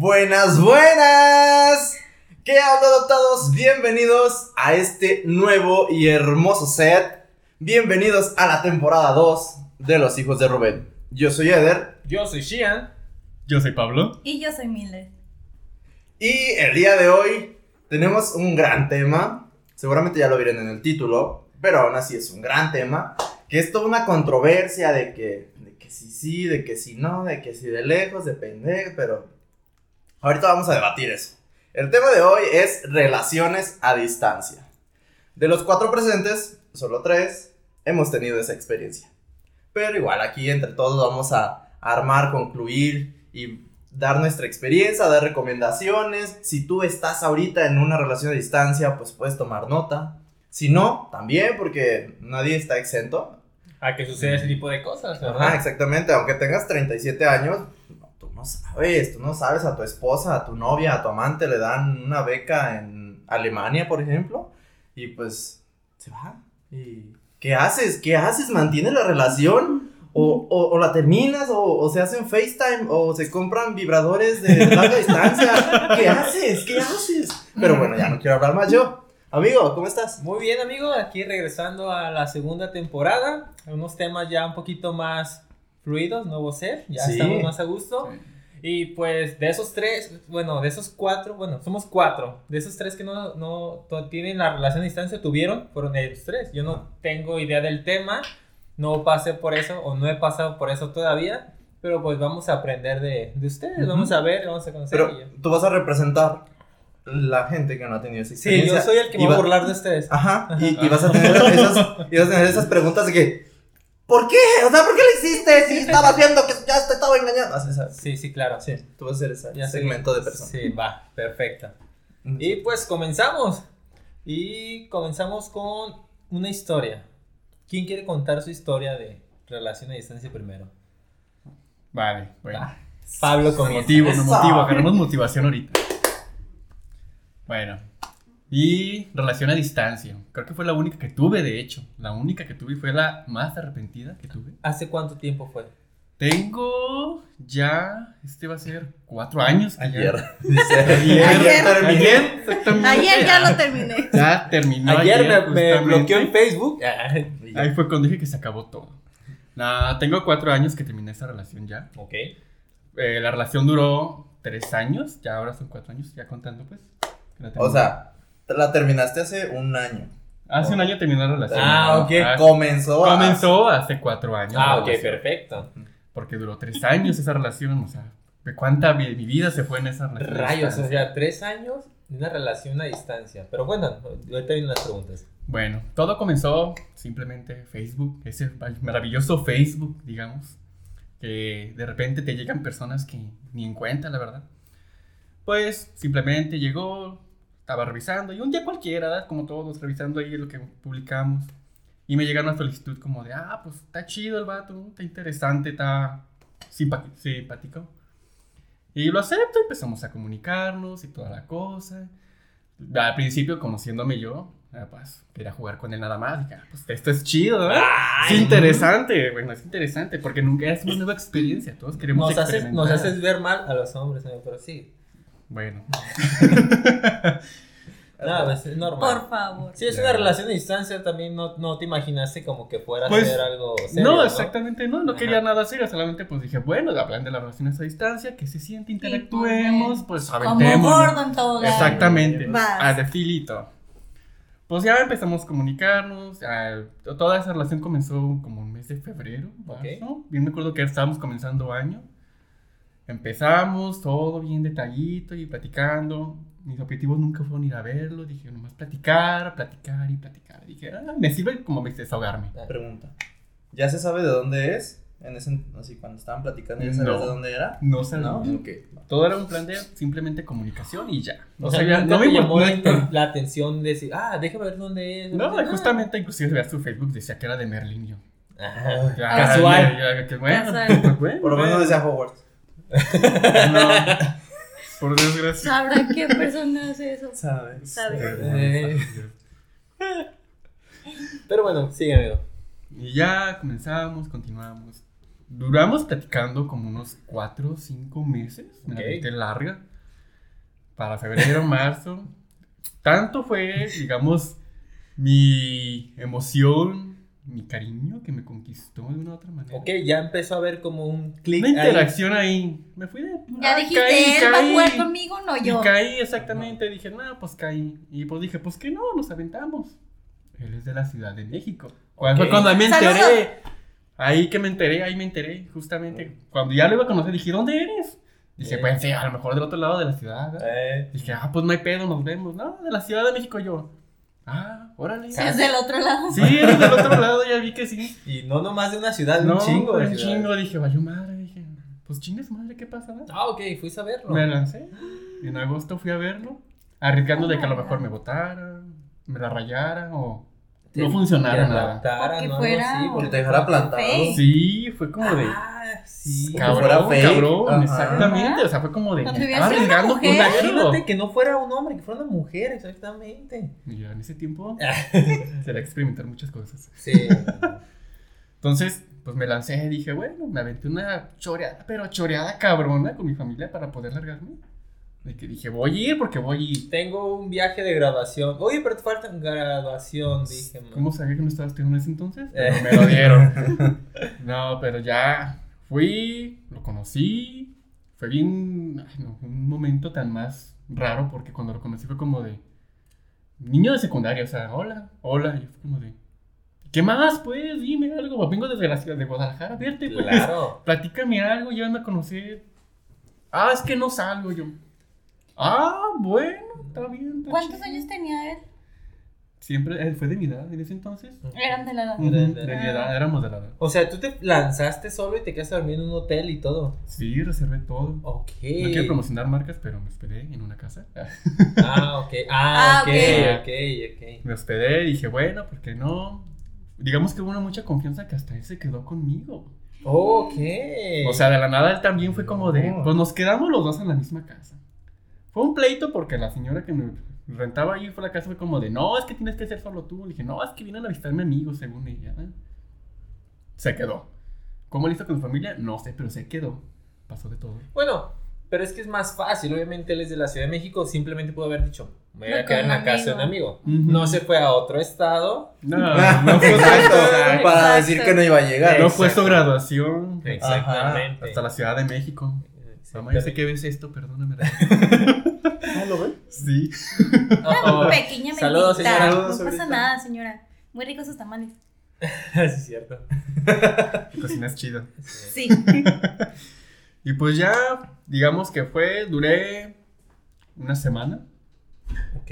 Buenas, buenas. ¿Qué onda, adoptados? Bienvenidos a este nuevo y hermoso set. Bienvenidos a la temporada 2 de Los Hijos de Rubén. Yo soy Eder Yo soy Shian. Yo soy Pablo. Y yo soy Miller. y el día de hoy tenemos un gran tema. Seguramente ya lo vieron en el título, pero aún así es un gran tema. Que es toda una controversia de que, de que sí, sí, de que sí, no, de que sí, de lejos, de pendejo, pero ahorita vamos a debatir eso. El tema de hoy es relaciones a distancia. De los cuatro presentes, solo tres hemos tenido esa experiencia. Pero igual aquí entre todos vamos a armar, concluir y dar nuestra experiencia, dar recomendaciones. Si tú estás ahorita en una relación a distancia, pues puedes tomar nota. Si no, también, porque nadie está exento. A que suceda ese tipo de cosas, ¿verdad? Ajá, exactamente. Aunque tengas 37 años, no, sabes, tú no sabes a tu esposa, a tu novia, a tu amante le dan una beca en Alemania, por ejemplo, y pues se va. ¿Y qué haces? ¿Qué haces? ¿Mantienes la relación? O, o, o la terminas, o, o se hacen FaceTime, o se compran vibradores de larga distancia. ¿Qué haces? ¿Qué haces? Pero bueno, ya no quiero hablar más yo. Amigo, ¿cómo estás? Muy bien, amigo. Aquí regresando a la segunda temporada. Unos temas ya un poquito más fluidos, nuevo ser. Ya Sí. estamos más a gusto. Y pues de esos tres, bueno, de esos cuatro, bueno, somos cuatro. De esos tres que no, no tienen la relación a distancia, tuvieron, fueron ellos tres. Yo no tengo idea del tema, no pasé por eso o no he pasado por eso todavía. Pero pues vamos a aprender de, de ustedes, Ujú. vamos a ver, vamos a conocer. Pero ya. tú vas a representar la gente que no ha tenido esa Sí, experiencia. yo soy el que va a burlar de ustedes. Ajá, y, y vas a tener esas, y vas a tener esas preguntas de que, ¿por qué? O sea, ¿por qué lo hiciste? Si estabas viendo que ya te estaba engañando. Así, ¿sabes? Sí, sí, claro. Sí, tú vas a ser ese segmento de personas. Sí, va, perfecto. Y pues comenzamos. Y comenzamos con una historia. ¿Quién quiere contar su historia de relación a distancia primero? Vale, bueno. Va. Pablo Con comienza. motivo, no motivo, agarramos motivación ahorita. Bueno. Y relación a distancia. Creo que fue la única que tuve, de hecho. La única que tuve y fue la más arrepentida que tuve. ¿Hace cuánto tiempo fue? Tengo ya, este va a ser cuatro años. que Ayer. Ayer. Ayer. terminé. Ayer, exactamente. Ayer ya lo terminé. Ya terminó. Ayer, me, bloqueó en Facebook. Ahí fue cuando dije que se acabó todo. Nah, tengo cuatro años que terminé esa relación ya. ok. Eh, la relación duró tres años, ya ahora son cuatro años, ya contando pues. que la O sea, la terminaste hace un año. hace un año terminó la relación. Ah, ok. Comenzó. comenzó hace cuatro años. Ah, ok, relación, perfecto. Porque duró tres años esa relación, o sea, de cuánta vi- mi vida se fue en esa relación. Rayos, o sea, tres años de una relación a distancia. Pero bueno, ahorita vienen las preguntas. Bueno, todo comenzó simplemente Facebook, ese maravilloso Facebook, digamos, que de repente te llegan personas que ni en cuenta, la verdad. Pues simplemente llegó, estaba revisando, y un día cualquiera, ¿verdad? como todos, revisando ahí lo que publicamos. Y me llega una solicitud como de, ah, pues está chido el vato, está interesante, está simpático. Y lo acepto, empezamos a comunicarnos y toda la cosa. Al principio, conociéndome yo, ah, pues quería jugar con él nada más. Dije, ah, pues esto es chido, ¿verdad? Ay, es interesante, bueno, es interesante porque nunca es una nueva experiencia. Todos queremos Nos haces, experimentar. nos haces ver mal a los hombres, amigo, pero sí. Bueno, Nada, pues, es normal. Por favor. Si es una relación a distancia, también no, no te imaginaste como que fuera Pues, a ser algo serio, no, ¿no? exactamente, no, no Ajá. quería nada serio, solamente pues dije, bueno, hablan de las relaciones a distancia, que se siente, interactuemos, pues Como aventemos. gordo en todo Exactamente, Vas. a de filito. Pues ya empezamos a comunicarnos, toda esa relación comenzó como un mes de febrero, Ok. ¿no? Bien me acuerdo que estábamos comenzando año. Empezamos todo bien detallito y platicando. Mis objetivos nunca fueron ir a verlo, dije nomás platicar, platicar y platicar. Dije, ah, me sirve como me desahogarme. Pregunta. ¿Ya se sabe de dónde es? En ese, así, cuando estaban platicando, ¿ya sabías No. de dónde era? No sabía. No. Ok. Todo era un plan de simplemente comunicación y ya. O sea, sabía- nunca me llamó la, la atención de decir, ah, déjame ver dónde es. No, Ah. justamente inclusive veas su Facebook decía que era de Merlin. yo, ya, Casual. ya, ya, qué bueno, Casual. pues bueno, Por lo menos decía Hogwarts. No, por desgracia. ¿Sabrá qué persona hace eso? ¿Sabes? Sabe. Eh. Pero bueno, sigue, amigo. Y ya comenzamos, continuamos. duramos platicando como unos 4 o 5 meses. Me la Ok. aventé larga. Para febrero, marzo. Tanto fue, digamos, mi emoción, mi cariño que me conquistó de una u otra manera. Ok, ya empezó a haber como un clic. Una interacción ahí. Me fui de. Ya ah, dijiste, caí, él va a caí. jugar conmigo, no Y yo. caí exactamente, dije, no, pues caí. Y pues dije, pues que no, nos aventamos. Él es de la Ciudad de México. Cuando, Ok. cuando me Saludos. enteré, ahí que me enteré, ahí me enteré, justamente. Cuando ya lo iba a conocer, dije, ¿dónde eres? Dije, Eh. pues sí, a lo mejor del otro lado de la ciudad. Eh, Dije, ah, pues no hay pedo, nos vemos. No, de la Ciudad de México yo. Ah, órale. Si es del otro lado. Sí, eres del otro lado, ya vi que sí. y no nomás de una ciudad, No, un chingo. de un chingo. Dije, vaya madre. Dije, pues chingue su madre, ¿qué pasa? Ah, ok, fuiste a verlo. Me lancé. En agosto fui a verlo, arriesgando Oh de que a lo mejor me votara, me la rayara o no funcionara nada. que ¿no? Algo fuera- así, Que porque- te dejara plantado. Sí, fue como de Ah, sí. Cabrón, cabrón, Ajá. exactamente, o sea, fue como de estaba arriesgando. Imagínate que no fuera un hombre, que fuera una mujer, exactamente. Y yo en ese tiempo se le experimentar muchas cosas. Sí. Entonces, pues me lancé, dije, bueno, me aventé una choreada, pero choreada cabrona con mi familia para poder largarme. De que dije, voy a ir porque voy a ir. Tengo un viaje de graduación. Oye, pero te falta graduación, dije. man. ¿Cómo sabía que no estaba estudiando en ese entonces? Eh. Pero me lo dieron. No, pero ya fui, lo conocí. Fue bien, ay, no, un momento tan más raro porque cuando lo conocí fue como de niño de secundaria, o sea, hola, hola. Y fue como de, ¿qué más? Pues dime algo. Vengo desde la ciudad de Guadalajara, verte, pues. Claro. Platícame algo, llévame a conocer. Ah, es que no salgo yo. Ah, bueno, está bien. está ¿Cuántos chido. años tenía él? Siempre, él fue de mi edad en ese entonces. Eran de la edad. De- de mi edad, éramos de la edad. O sea, tú te lanzaste solo y te quedaste a dormir en un hotel y todo. Sí, reservé todo. Ok. No quiero promocionar marcas, pero me hospedé en una casa. Ah, ok. Ah, Ah, ok, ok. ok, ok. Me hospedé y dije, bueno, ¿por qué no? Digamos que hubo una mucha confianza que hasta él se quedó conmigo. Ok. O sea, de la nada él también fue como de, No. pues nos quedamos los dos en la misma casa. Fue un pleito porque la señora que me rentaba ahí fue la casa fue como de, no, es que tienes que ser solo tú. dije, no, es que vienen a visitarme amigos, según ella. Se quedó. ¿Cómo hizo con su familia? No sé, pero se quedó. Pasó de todo. Bueno, pero es que es más fácil. Obviamente él es de la Ciudad de México. Simplemente pudo haber dicho, me voy a quedar en la casa de un amigo. amigo. Ujú. No se fue a otro estado. No, no fue Exacto, exacto. para Exacto. decir que no iba a llegar. No fue su graduación. Exactamente. Hasta la Ciudad de México. Mamá, yo sé que ves esto, perdóname. ¿lo ven? Sí. Oh, Una pequeña Saludos, señora. No pasa nada, señora. Muy ricos sus tamales. sí, es cierto. Tu cocina es chida. Sí. Y pues ya, digamos que fue, duré una semana. Ok.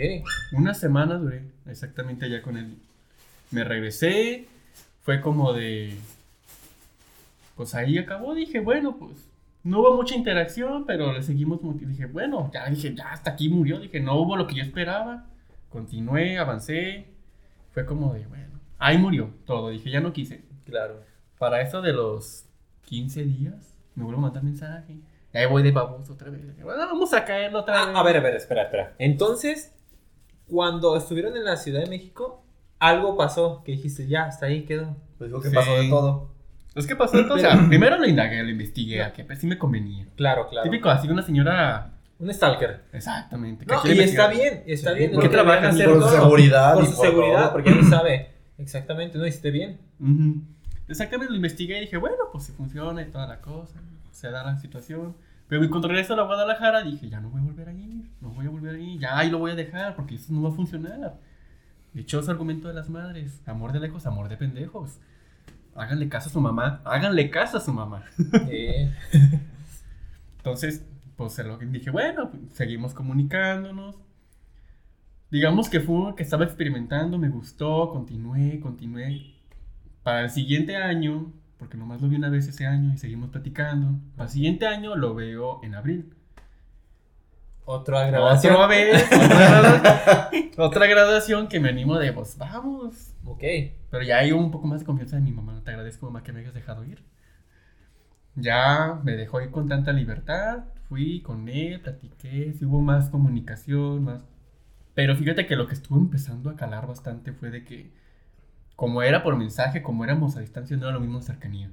Una semana duré exactamente allá con él. Me regresé, fue como de... Pues ahí acabó, dije, bueno, pues no hubo mucha interacción, pero le seguimos, dije, bueno, ya dije, ya hasta aquí murió, dije, no hubo lo que yo esperaba. Continué, avancé, fue como de, bueno, ahí murió todo, dije, ya no quise. Claro. Para eso de los 15 días, me vuelvo a mandar mensaje. Y ahí voy de baboso otra vez. Bueno, vamos a caerlo otra vez. Ah, a ver, a ver, espera, espera. Entonces, cuando estuvieron en la Ciudad de México, algo pasó que dijiste, ya, hasta ahí quedó. Pues digo que Sí. pasó de todo. Es que pasó esto, o sea, primero lo indagué, lo investigué, a que pues, sí me convenía. Claro, claro. Típico, así una señora. Un stalker. Exactamente. que No, quiere y está investigar. bien, está Sí, bien. ¿por qué es lo que trabajan? hacer Por su seguridad Por y su por seguridad, todo. porque no sabe. Exactamente, no hiciste bien. Ujú. Exactamente, lo investigué y dije, bueno, pues si funciona y toda la cosa, se da la situación. Pero cuando regreso a la Guadalajara dije, ya no voy a volver a ir, no voy a volver a ir, ya ahí lo voy a dejar porque eso no va a funcionar. Dichoso argumento de las madres, amor de lejos, amor de pendejos. Háganle caso a su mamá, háganle caso a su mamá. Eh, Entonces, pues dije, bueno, seguimos comunicándonos. Digamos que fue que estaba experimentando, me gustó, continué, continué. Para el siguiente año, porque nomás lo vi una vez ese año y seguimos platicando. Para el siguiente año lo veo en abril. otra grabación. Otra vez, otra graduación, otra graduación que me animo de, pues vamos. Ok. Pero ya hay un poco más de confianza de mi mamá. Te agradezco, mamá, que me hayas dejado ir. Ya me dejó ir con tanta libertad. Fui con él, platiqué, sí hubo más comunicación, más. Pero fíjate que lo que estuvo empezando a calar bastante fue de que, como era por mensaje, como éramos a distancia, no era lo mismo cercanía.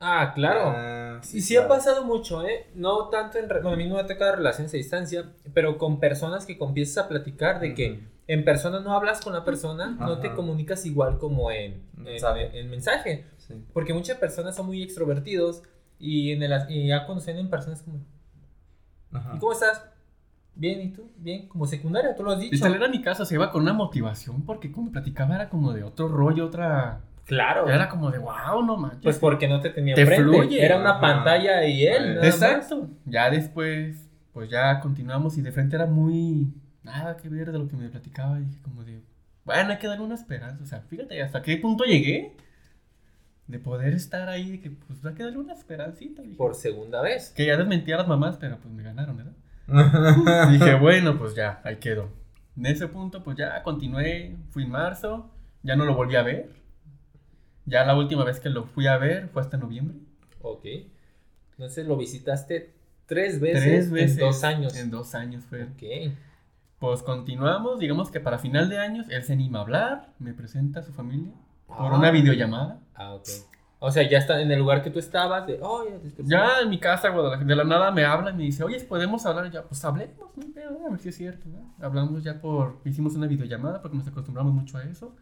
Ah, claro. Ah, Y sí ha pasado mucho, ¿eh? No tanto en... re- Bueno, a mí no me ha tocado relaciones a distancia, pero con personas que empiezas a platicar de que en persona no hablas con la persona, no te comunicas igual como en, en- Mensaje. en mensaje. Sí. Porque muchas personas son muy extrovertidos y, en el, y ya cuando se ven en persona es como, Ajá. ¿y cómo estás? Bien, ¿y tú? Bien, como secundaria, tú lo has dicho. Y tal era mi casa, se iba con una motivación porque cuando platicaba era como de otro rollo, otra... Claro. Era como de, wow, no manches. Pues porque no te tenía Te enfrente. fluye. Era una Ajá. pantalla y él. Nada más. Exacto. Ya después, pues ya continuamos y de frente era muy... Nada que ver de lo que me platicaba. Y dije como de, bueno, hay que darle una esperanza. O sea, fíjate hasta qué punto llegué de poder estar ahí, de que pues hay que darle una esperancita. dije. Por segunda vez. Que ya desmentí a las mamás, pero pues me ganaron, ¿verdad? Dije, bueno, pues ya, ahí quedó. En ese punto, pues ya continué, fui en marzo, ya no lo volví a ver. Ya la última vez que lo fui a ver fue hasta noviembre. Ok. Entonces lo visitaste tres veces, Tres veces. en dos años. En dos años fue. Ok. Pues continuamos, digamos que para final de años él se anima a hablar, me presenta a su familia por Ah. una videollamada. Ah, ok. O sea, ya está en el lugar que tú estabas. De, oye, este- Ya en mi casa, de la nada me habla y me dice, oye, ¿podemos hablar? Ya, pues hablemos, no a ver si es cierto. ¿no? Hablamos ya por, hicimos una videollamada porque nos acostumbramos mucho a eso.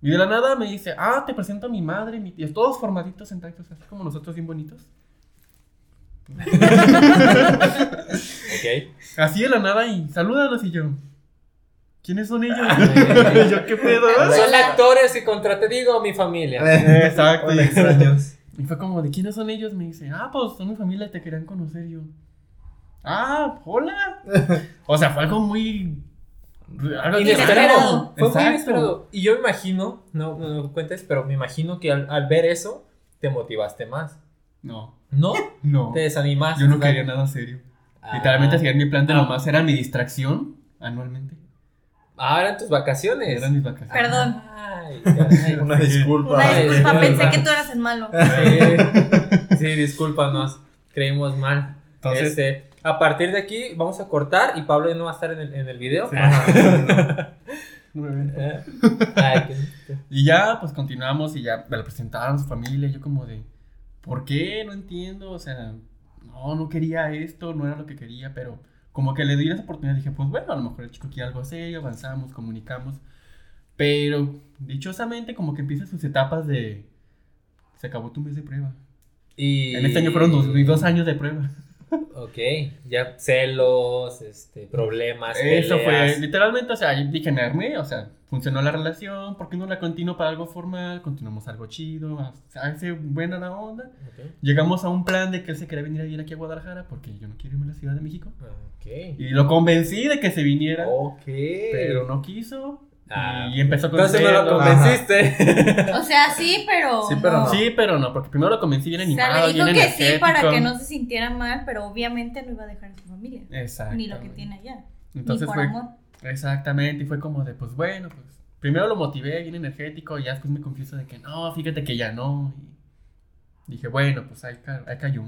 Y de la nada me dice, ah, te presento a mi madre, mi tía, todos formaditos, sentaditos, así como nosotros bien bonitos. Ok. Así de la nada y salúdalos y yo. ¿Quiénes son ellos? Ay. yo, ¿qué pedo? Son actores y contra te digo mi familia. Exacto. Hola, extraños. Y fue como, ¿de quiénes son ellos? Me dice, ah, pues son mi familia te querían conocer yo. Ah, hola. O sea, fue algo muy... Algo Inesperado. Fue muy inesperado. Y yo me imagino, no no me cuentes, pero me imagino que al, al ver eso te motivaste más. No, ¿No? no. Te desanimaste. Yo no quería nada serio. Ah. Literalmente, seguir mi plan de Ah. nomás era mi distracción anualmente. Ah, eran tus vacaciones. Eran mis vacaciones. Perdón. Ay, caray. Una disculpa. Una disculpa, ay, pensé que tú eras el malo. Sí, sí, discúlpanos. Creímos mal. Entonces, Este, a partir de aquí vamos a cortar y Pablo no va a estar en el, en el video. no me ven. Eh, ay, qué- Y ya, pues continuamos y ya me lo presentaron a su familia. y Yo, como de, ¿por qué? No entiendo. O sea, no, no quería esto, no era lo que quería, pero como que le di esa oportunidad. Dije, pues bueno, a lo mejor el chico quiere algo serio, avanzamos, comunicamos. Pero dichosamente, como que empiezan sus etapas de. Se acabó tu mes de prueba. Y... En este año fueron dos, dos años de prueba. Ok, ya celos, este, problemas. Eso fue, peleas. literalmente, o sea, dije, o sea, funcionó la relación, ¿por qué no la continuo para algo formal? Continuamos algo chido, o sea, hace buena la onda. Ok. Llegamos a un plan de que él se quería venir a vivir aquí a Guadalajara porque yo no quiero irme a la Ciudad de México. Ok. Y lo convencí de que se viniera, Ok. pero no quiso. Ah, y empezó con Entonces no lo convenciste. O sea, sí, pero. Sí, pero no. Sí, pero no, porque primero lo convencí bien O sea, animado, le dijo bien que sí para energético. que no se sintiera mal, pero obviamente no iba a dejar a su familia. Exacto. Ni lo que tiene allá. Entonces ni por fue, amor. Exactamente, y fue como de, pues bueno, pues primero lo motivé bien energético y ya después me confieso de que no, fíjate que ya no. Y dije, bueno, pues ahí, ca- ahí cayó.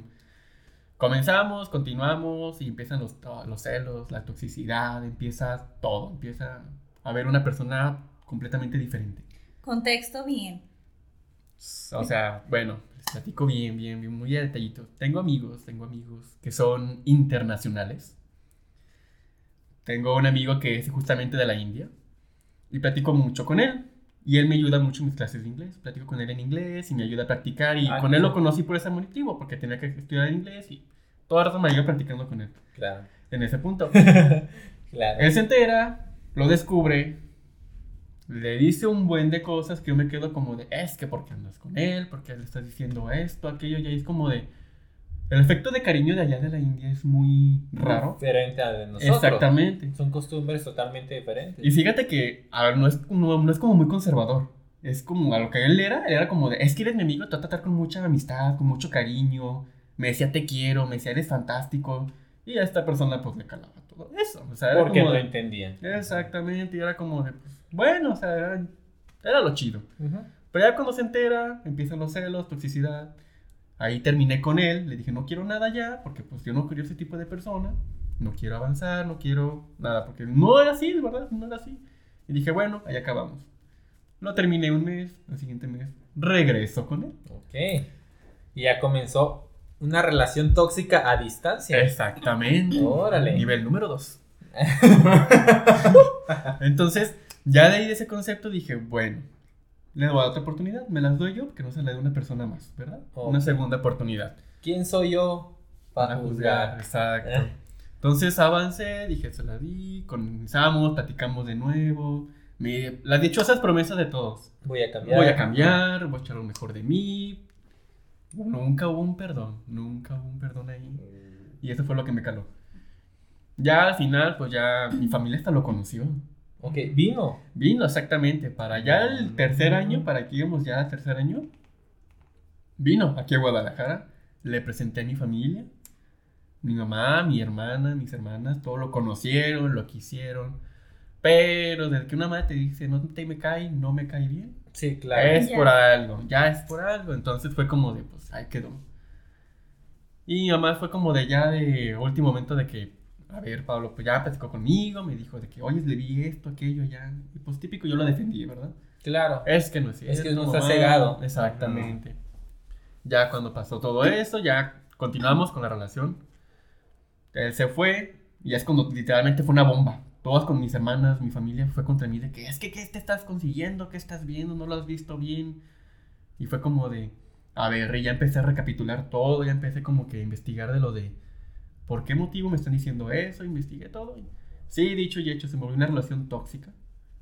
Comenzamos, continuamos y empiezan los, los celos, la toxicidad, empieza todo, empieza a ver una persona completamente diferente. Contexto bien. O sea, bueno, les platico bien, bien, bien, muy a detallito. Tengo amigos, tengo amigos que son internacionales. Tengo un amigo que es justamente de la India y platico mucho con él. Y él me ayuda mucho en mis clases de inglés. Platico con él en inglés y me ayuda a practicar. Y Ah, con él lo conocí por ese motivo, porque tenía que estudiar inglés y toda la rato me iba practicando con él Claro. en ese punto. Claro. Él se entera, lo descubre, le dice un buen de cosas que yo me quedo como de, es que porque andas con él, porque le estás diciendo esto, aquello, y ahí es como de, el efecto de cariño de allá de la India es muy raro. Diferente a de nosotros. Exactamente. Son costumbres totalmente diferentes. Y fíjate que, a ver, no es, no, no es como muy conservador. Es como a lo que él era, él era como de, es que eres mi amigo, te voy a tratar con mucha amistad, con mucho cariño. Me decía te quiero, me decía eres fantástico. Y a esta persona pues le calaba todo eso. O sea, era Porque como no de- entendían. Exactamente, y era como de, pues, bueno, o sea, era, era lo chido. Pero ya cuando se entera, empiezan los celos, toxicidad. Ahí terminé con él, le dije, no quiero nada ya, porque pues yo no quiero ese tipo de persona. No quiero avanzar, no quiero nada, porque no era así, de verdad, no era así. Y dije, bueno, ahí acabamos. Lo terminé un mes, el siguiente mes regreso con él. Ok. Y ya comenzó una relación tóxica a distancia. Exactamente. Órale. Nivel número 2. Entonces, ya de ahí de ese concepto dije, bueno, le dar otra oportunidad, me las doy yo, que no se la dé una persona más, ¿verdad? Una segunda oportunidad. ¿Quién soy yo para juzgar? Exacto. Eh. Entonces avancé, dije, se la di, comenzamos, platicamos de nuevo. Me, las dichosas promesas de todos. Voy a cambiar. Voy a cambiar, voy a echar lo mejor de mí. Nunca hubo un perdón, nunca hubo un perdón ahí. Y eso fue lo que me caló. Ya al final, pues ya mi familia hasta lo conoció. Ok, vino. Vino exactamente para ya el tercer año, para que íbamos ya al tercer año. Vino aquí a Guadalajara. Le presenté a mi familia. Mi mamá, mi hermana, mis hermanas, todos lo conocieron, lo quisieron. Pero desde que una madre te dice, no te me cae, no me cae bien, Sí, claro. es Ya. por algo, ya es por algo. Entonces fue como de, pues, ahí quedó. Y mamá fue como de ya de último momento de que, a ver, Pablo, pues ya platicó conmigo, me dijo de que, oye, le vi esto, aquello, ya. Y pues típico, yo lo defendí, ¿verdad? Claro. Es que no es Es que cierto, no está cegado. Exactamente. Ya cuando pasó todo eso, ya continuamos con la relación. Él se fue y es cuando literalmente fue una bomba. Todas con mis hermanas, mi familia fue contra mí de que es que qué te estás consiguiendo, qué estás viendo, no lo has visto bien. Y fue como de, a ver, y ya empecé a recapitular todo, ya empecé como que a investigar de lo de por qué motivo me están diciendo eso, investigué todo. y sí, dicho y hecho, se me volvió una relación tóxica,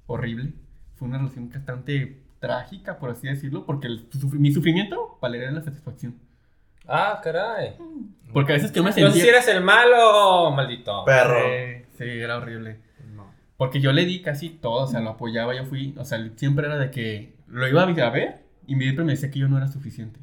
horrible. Fue una relación bastante trágica, por así decirlo, porque el sufri- mi sufrimiento valería la satisfacción. Ah, caray. Porque a veces que me Entonces sentía... si eres el malo, maldito. Perro. Sí, sí, era horrible. No. Porque yo le di casi todo, o sea, lo apoyaba, yo fui, o sea, siempre era de que lo iba a ver y mi siempre me decía que yo no era suficiente,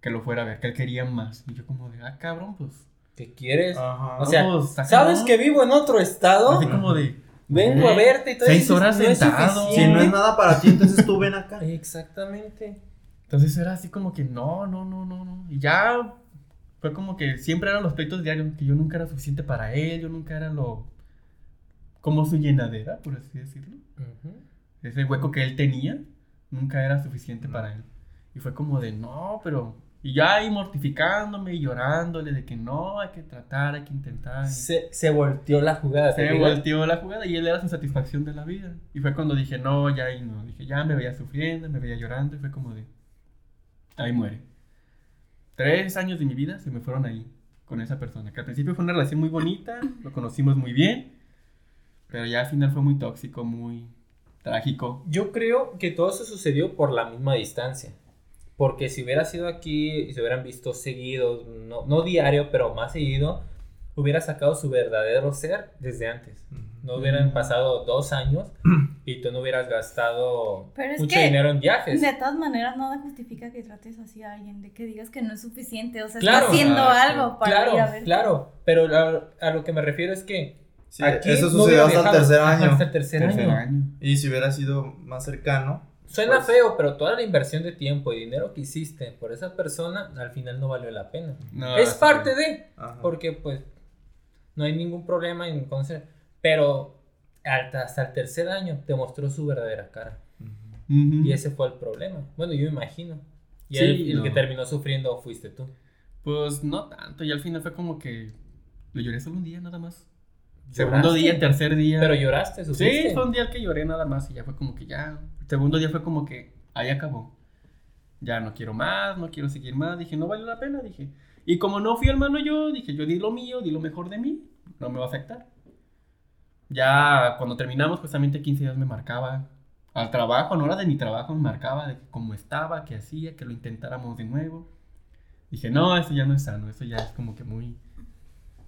que lo fuera a ver, que él quería más. Y yo como de, ah, cabrón, pues... ¿Qué quieres? Ajá. O sea, pues, ¿sabes que vivo en otro estado? Así como de... Vengo a "Eh, verte y todo. Seis horas "No es sentado". suficiente". Si no es nada para ti, entonces tú ven acá. Exactamente. Entonces era así como que no, no, no, no, no. Y ya fue como que siempre eran los pleitos diarios, que yo nunca era suficiente para él, yo nunca era lo... como su llenadera, por así decirlo. Ese hueco que él tenía nunca era suficiente para él. Y fue como de, no, pero... Y ya ahí mortificándome y llorándole de que no, hay que tratar, hay que intentar. Se, se volteó la jugada. ¿te Se volteó la jugada y él era su satisfacción de la vida. Y fue cuando dije, no, ya ahí no. Dije, ya me veía sufriendo, me veía llorando y fue como de, ahí muere. Tres años de mi vida se me fueron ahí con esa persona. Que al principio fue una relación muy bonita, lo conocimos muy bien, pero ya al final fue muy tóxico, muy trágico. Yo creo que todo eso sucedió por la misma distancia. Porque si hubiera sido aquí y se hubieran visto seguidos, no, no diario, pero más seguido, hubiera sacado su verdadero ser desde antes. No hubieran pasado dos años y tú no hubieras gastado mucho que dinero en viajes. De todas maneras, nada justifica que trates así a alguien, de que digas que no es suficiente. O sea, Claro. está haciendo Exacto. algo para Claro, ir a ver. claro. Pero a, a lo que me refiero es que Sí, aquí eso no sucedió hubiera hasta el tercer año. Hasta el tercer, Tercer año. año. Y si hubiera sido más cercano. Suena Pues- feo, pero toda la inversión de tiempo y dinero que hiciste por esa persona al final no valió la pena. No, es parte de, Ajá. porque pues no hay ningún problema en conocer, pero hasta, hasta el tercer año te mostró su verdadera cara. Ujú. Ujú. Y ese fue el problema. Bueno, yo imagino. Y Sí, el, el no. que terminó sufriendo fuiste tú. Pues no tanto, y al final fue como que lo lloré solo un día nada más. ¿Lloraste? Segundo día, tercer día. Pero lloraste, sufriste. Sí, fue un día que lloré nada más y ya fue como que ya. Segundo día fue como que ahí acabó. Ya no quiero más, no quiero seguir más. Dije, no vale la pena, dije. Y como no fui hermano yo, dije, yo di lo mío, di lo mejor de mí, no me va a afectar. Ya cuando terminamos, justamente 15 días me marcaba al trabajo, la hora de mi trabajo me marcaba de cómo estaba, qué hacía, que lo intentáramos de nuevo. Dije, no, eso ya no es sano, eso ya es como que muy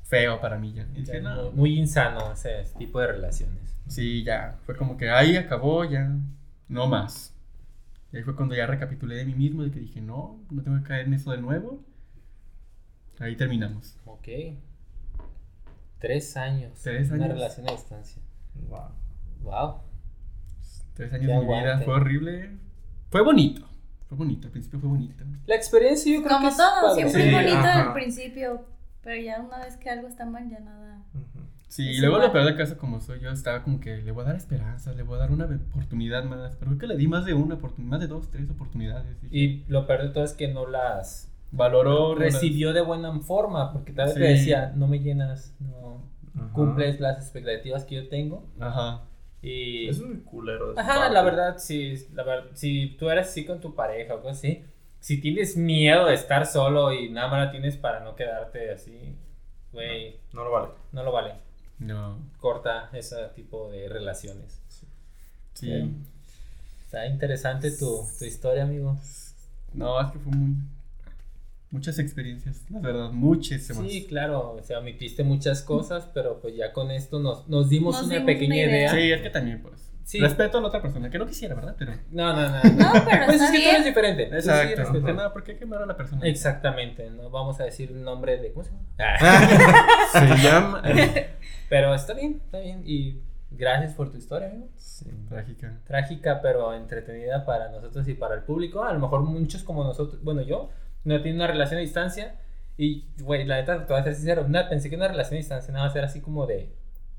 feo para mí ya. Ya dije, es no, muy insano ese tipo de relaciones. Sí, ya. Fue como que ahí acabó, ya. No más. Y ahí fue cuando ya recapitulé de mí mismo, de que dije, no, no tengo que caer en eso de nuevo. Ahí terminamos. Ok. Tres años. Tres Una años. relación a distancia. Wow. Wow. Tres años Qué de mi vida, fue horrible. Fue bonito. Fue bonito, al principio fue bonito. La experiencia yo creo Como que todo, siempre Sí, es bonito ajá. al principio, pero ya una vez que algo está mal, ya nada. Ujú. Sí, Es y luego igual. lo peor del caso, como soy yo, estaba como que le voy a dar esperanza, le voy a dar una oportunidad más. Pero creo que le di más de una oportunidad, más de dos, tres oportunidades. Y lo peor de todo es que no las valoró. recibió de buena forma, porque tal vez Sí. te decía, no me llenas, no Ajá. cumples las expectativas que yo tengo. Ajá. Y... Es muy culero. de Ajá, parte. la verdad, sí, la verdad, si tú eres así con tu pareja o algo así, si tienes miedo de estar solo y nada más la tienes para no quedarte así, güey, No lo vale. no lo vale. No. Corta ese tipo de relaciones. Sí. Sí. Está interesante tu, tu historia, amigo. No, es que fue muy. Muchas experiencias, la verdad, muchísimas. Sí, claro, o sea, omitiste muchas cosas, pero pues ya con esto nos, nos dimos Nos una dimos pequeña una idea. idea. Sí, es que también, pues. Sí. Respeto a la otra persona, que no quisiera, ¿verdad? Pero. No, no, no. No, pero Pues está es que tú bien. eres diferente. Sí Exacto. respetas. Porque nada, ¿por qué quemar a la persona? Exactamente, no vamos a decir el nombre de. ¿Cómo se llama? Ah. Se llama. Pero está bien, está bien. Y gracias por tu historia, amigo. Sí, trágica. Trágica, pero entretenida para nosotros y para el público. A lo mejor muchos como nosotros, bueno, yo no tiene una relación a distancia. Y, güey, la neta, te voy a ser sincero, una- pensé que una relación a distancia nada más era así como de,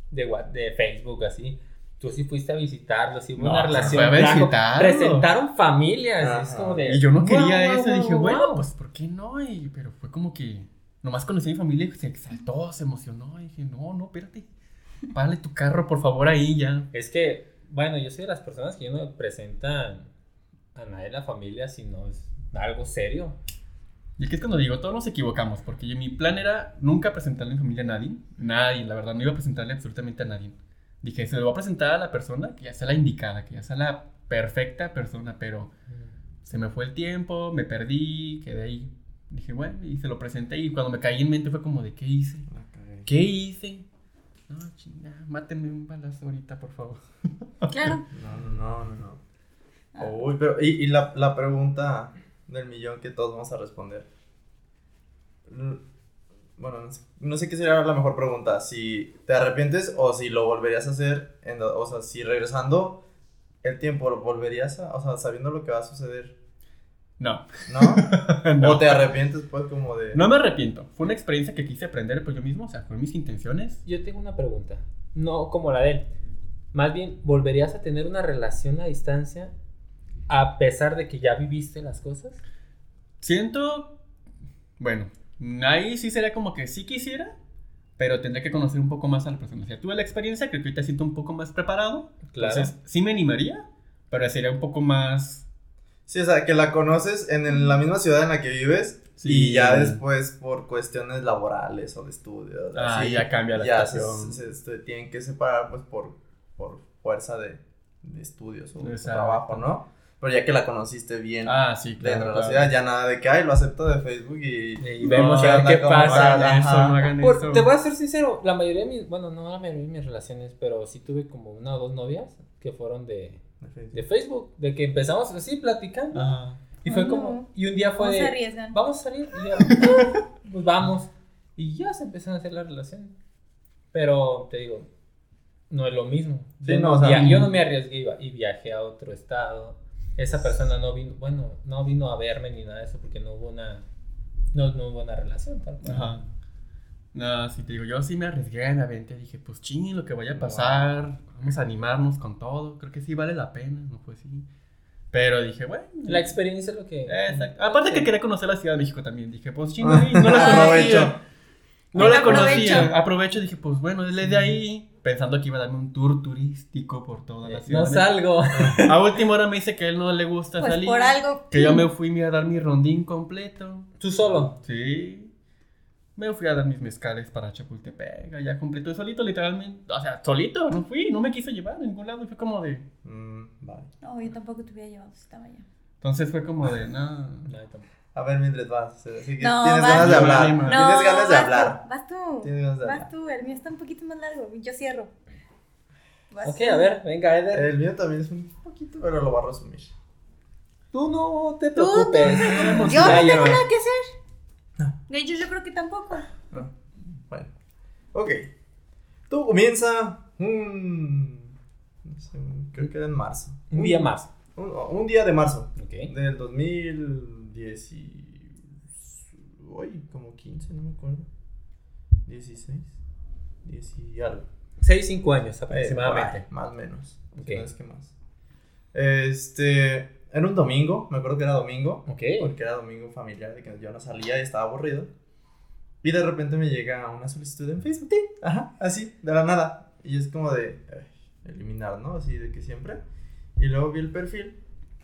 de, what- de Facebook, así. Tú sí fuiste a visitarlos, sí hubo No, una relación. fue a presentaron familias. y Es como de. Y yo no quería wow, eso, wow, dije, wow, bueno, pues, ¿por qué no? Y, pero fue como que. Nomás conocí a mi familia y se exaltó, se emocionó. Y dije, no, no, espérate. Párale tu carro, por favor, ahí ya. Es que, bueno, yo soy de las personas que yo no presentan a nadie de la familia si no es algo serio. Y aquí es cuando digo, todos nos equivocamos, porque yo- mi plan era nunca presentarle a mi familia a nadie. Nadie, la verdad, no iba a presentarle absolutamente a nadie. Dije, se lo voy a presentar a la persona que ya sea la indicada, que ya sea la perfecta persona, pero se me fue el tiempo, me perdí, quedé ahí. Dije, bueno, y se lo presenté y cuando me caí en mente fue como de, ¿qué hice? ¿Qué hice? No, chinga, mátenme un balazo ahorita, por favor. Claro. No, no, no, no. Ah. Uy, pero, y, y la, la pregunta del millón que todos vamos a responder. Bueno, no sé, no sé qué sería la mejor pregunta. Si te arrepientes o si lo volverías a hacer. en o sea, si regresando el tiempo lo volverías a. O sea, sabiendo lo que va a suceder. No, ¿No? no. O te arrepientes, pues, como de. No me arrepiento. Fue una experiencia que quise aprender por yo mismo, o sea, fue mis intenciones. Yo tengo una pregunta, no como la de él. Más bien, ¿volverías a tener una relación a distancia a pesar de que ya viviste las cosas? Siento, bueno, ahí sí sería como que sí quisiera, pero tendría que conocer un poco más a la persona. O sea, tuve la experiencia, creo que ahorita siento un poco más preparado. Claro. Entonces, sí me animaría, pero sería un poco más... Sí, o sea, que la conoces en, en la misma ciudad en la que vives. Sí. Y ya después, por cuestiones laborales o de estudios. Ah, así, ya cambia la ya situación. se- se tienen que separar, pues, por, por fuerza de, de estudios o de trabajo, ¿no? Pero ya que la conociste bien Ah, sí, dentro claro. de la ciudad, ya nada de que, ay, lo acepto de Facebook y... Y vemos No, a ver qué pasa. No hagan Ajá. eso, no hagan Por- eso. te voy a ser sincero, la mayoría de mis, bueno, no la mayoría de mis relaciones, pero sí tuve como una o dos novias que fueron de, de Facebook. de Facebook, de que empezamos así platicando. Ajá. Y fue Ay, como, y un día fue ¿Cómo se de, arriesgan? vamos a salir, y yo, "Ah, pues vamos. Y ya se empezaron a hacer la relación. Pero te digo, no es lo mismo. Sí, yo, no, no, o sea, via- mm. yo no me arriesgué iba- y viajé a otro estado. Esa persona no vino, bueno, no vino a verme ni nada de eso porque no hubo una, no, no hubo una relación. tal cual. Ajá. No, sí te digo, yo sí me arriesgué, me aventé, dije, pues ching, lo que vaya a pasar, vamos a animarnos con todo, creo que sí vale la pena, no fue así. Pero dije, bueno. La experiencia es lo que... Exacto. Aparte que quería conocer la Ciudad de México también, dije, pues ching, no la aprovecho. conocía. No la Aprovecho. conocía. Aprovecho, dije, pues bueno, desde ahí, pensando que iba a darme un tour turístico por toda la ciudad. No salgo. A última hora me dice que a él no le gusta Pues salir. por algo. Que yo me fui a dar mi rondín completo. Tú solo. Sí. Me fui a dar mis mezcales para Chapultepec, allá completo, solito, literalmente. O sea, solito, no fui, no me quiso llevar a ningún lado. Fue como de. Mm, vale. No, yo tampoco te hubiera llevado si estaba allá. Entonces fue como de, no. No, tampoco. A ver, Mildred, vas. Así que No, tienes vas ganas de tú. hablar. No, Tienes ganas de vas hablar. Tú, vas tú. Tienes ganas de Vas hablar. tú. El mío está un poquito más largo. Yo cierro. Vas Ok, tú. a ver, venga, Eder. El mío también es un poquito, pero lo voy a resumir. Tú no te Tú, preocupes. Yo no tengo nada que hacer. De hecho, yo creo que tampoco. No. Bueno. Ok. Todo comienza un. no sé, creo que era en marzo. Un día más. Un, un día de marzo. Ok. Del 2010 y... Uy, como 15, no me acuerdo. 16. 10 y algo. 6, 5 años Eh, aproximadamente. ahí, más o menos. Ok. No es que más. Este... era un domingo, me acuerdo que era domingo, Ok. porque era domingo familiar, de que yo no salía y estaba aburrido. Y de repente me llega una solicitud en Facebook, ¡ting! ajá, así, de la nada. Y es como de ay, eliminar, ¿no? Así de que siempre. Y luego vi el perfil,